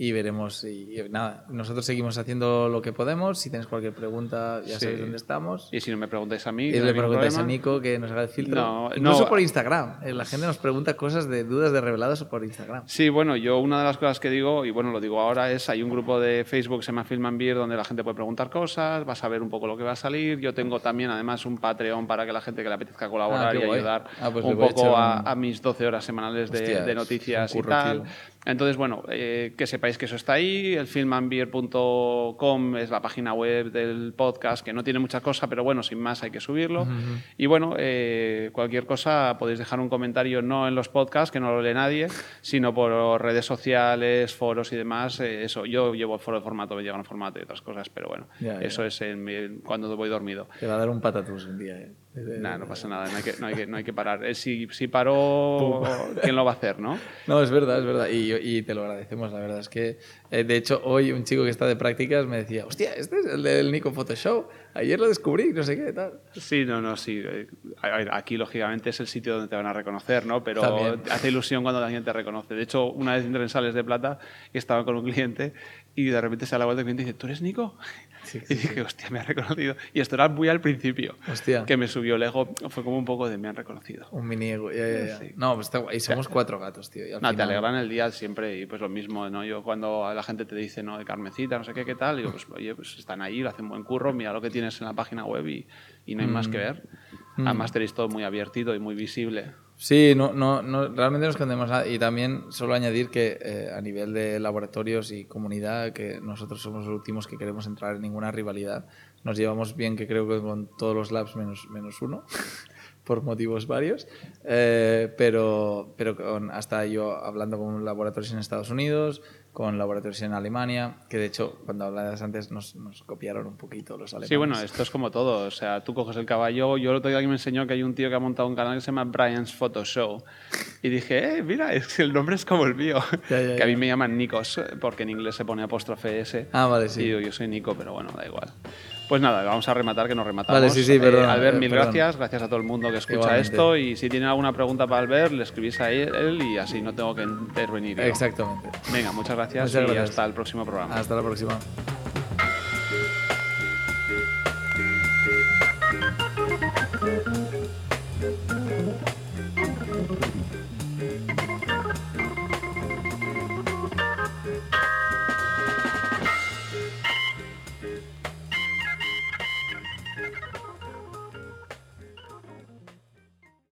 y veremos. Y, y nada, nosotros seguimos haciendo lo que podemos. Si tenéis cualquier pregunta, ya Sí. sabéis dónde estamos. Y si no me preguntáis a mí, Y no le preguntáis a. Nico que nos haga el filtro. No, Incluso no. por Instagram. Eh, La gente nos pregunta cosas de dudas de revelados por Instagram. Sí, bueno, yo una de las cosas que digo, y bueno, lo digo ahora, es hay un grupo de Facebook que se llama Film and Beer donde la gente puede preguntar cosas, vas a ver un poco lo que va a salir. Yo tengo también además un Patreon para que la gente que le apetezca colaborar Ah, y ayudar Ah, pues un poco a, un- a mis 12 horas semanales de, Hostia, de es noticias y tal. tío. Entonces, bueno, eh, que sepáis que eso está ahí. El filmandbeer.com es la página web del podcast, que no tiene mucha cosa, pero bueno, sin más hay que subirlo. Y bueno, eh, cualquier cosa podéis dejar un comentario no en los podcasts, que no lo lee nadie, sino por redes sociales, foros y demás. eh, eso, yo llevo el foro de formato, me llevan formato y otras cosas, pero bueno, Ya, ya. eso es en mi- cuando voy dormido. Te va a dar un patatús un día. eh. Nah, no pasa nada, no hay que, no hay que, no hay que parar. Eh, Si, si paró, ¿quién lo va a hacer, no? No, es verdad, es verdad. Y, y te lo agradecemos, la verdad. Es que, eh, de hecho, hoy un chico que está de prácticas me decía, hostia, este es el del Nico Photoshop. Ayer lo descubrí, no sé qué, tal. Sí, no, no, sí. Eh, Aquí, lógicamente, es el sitio donde te van a reconocer, ¿no? Pero También. hace ilusión cuando alguien te reconoce. De hecho, una vez en Sales de Plata y estaba con un cliente y de repente se da la vuelta el cliente y dice, ¿tú eres Nico? Sí, y dije, hostia, me ha reconocido. Y esto era muy al principio. Hostia. Que me subió el ego. Fue como un poco de me han reconocido. Un mini ego. ya, ya, ya. Sí. No, pues está guay. Y somos cuatro gatos, tío. y al No, te final- alegran el día siempre y pues lo mismo, ¿no? Yo cuando la gente te dice, ¿no? De Carmencita, no sé qué, qué tal, digo, pues oye, pues están ahí, lo hacen buen curro, mira lo que tienes en la página web y, y no hay más que ver. Además tenéis todo muy abiertito y muy visible. Sí, no, no, no, realmente no escondemos nada. Y también solo añadir que eh, a nivel de laboratorios y comunidad, que nosotros somos los últimos que queremos entrar en ninguna rivalidad. Nos llevamos bien, que creo que con todos los labs menos, menos uno, por motivos varios. Eh, pero pero con, hasta yo hablando con laboratorios en Estados Unidos, con laboratorios en Alemania, que de hecho, cuando hablabas antes, nos, nos copiaron un poquito los alemanes. Sí, bueno, esto es como todo. O sea, tú coges el caballo. Yo el otro día me enseñó que hay un tío que ha montado un canal que se llama Brian's Photo Show. Y dije, eh, mira, es que el nombre es como el mío. Ya, ya, que a mí ya. me llaman Nikos, eh, porque en inglés se pone apóstrofe S. Ah, vale, Y sí. digo, yo soy Nico, pero bueno, da igual. Pues nada, vamos a rematar que nos rematamos. Vale, sí, sí, perdón, Albert, eh, mil perdón. gracias. Gracias a todo el mundo que escucha Igualmente. esto. Y si tienen alguna pregunta para Albert, le escribís a él y así no tengo que intervenir. yo. Exactamente. Venga, muchas gracias Muchas y hasta el próximo programa. Hasta la próxima.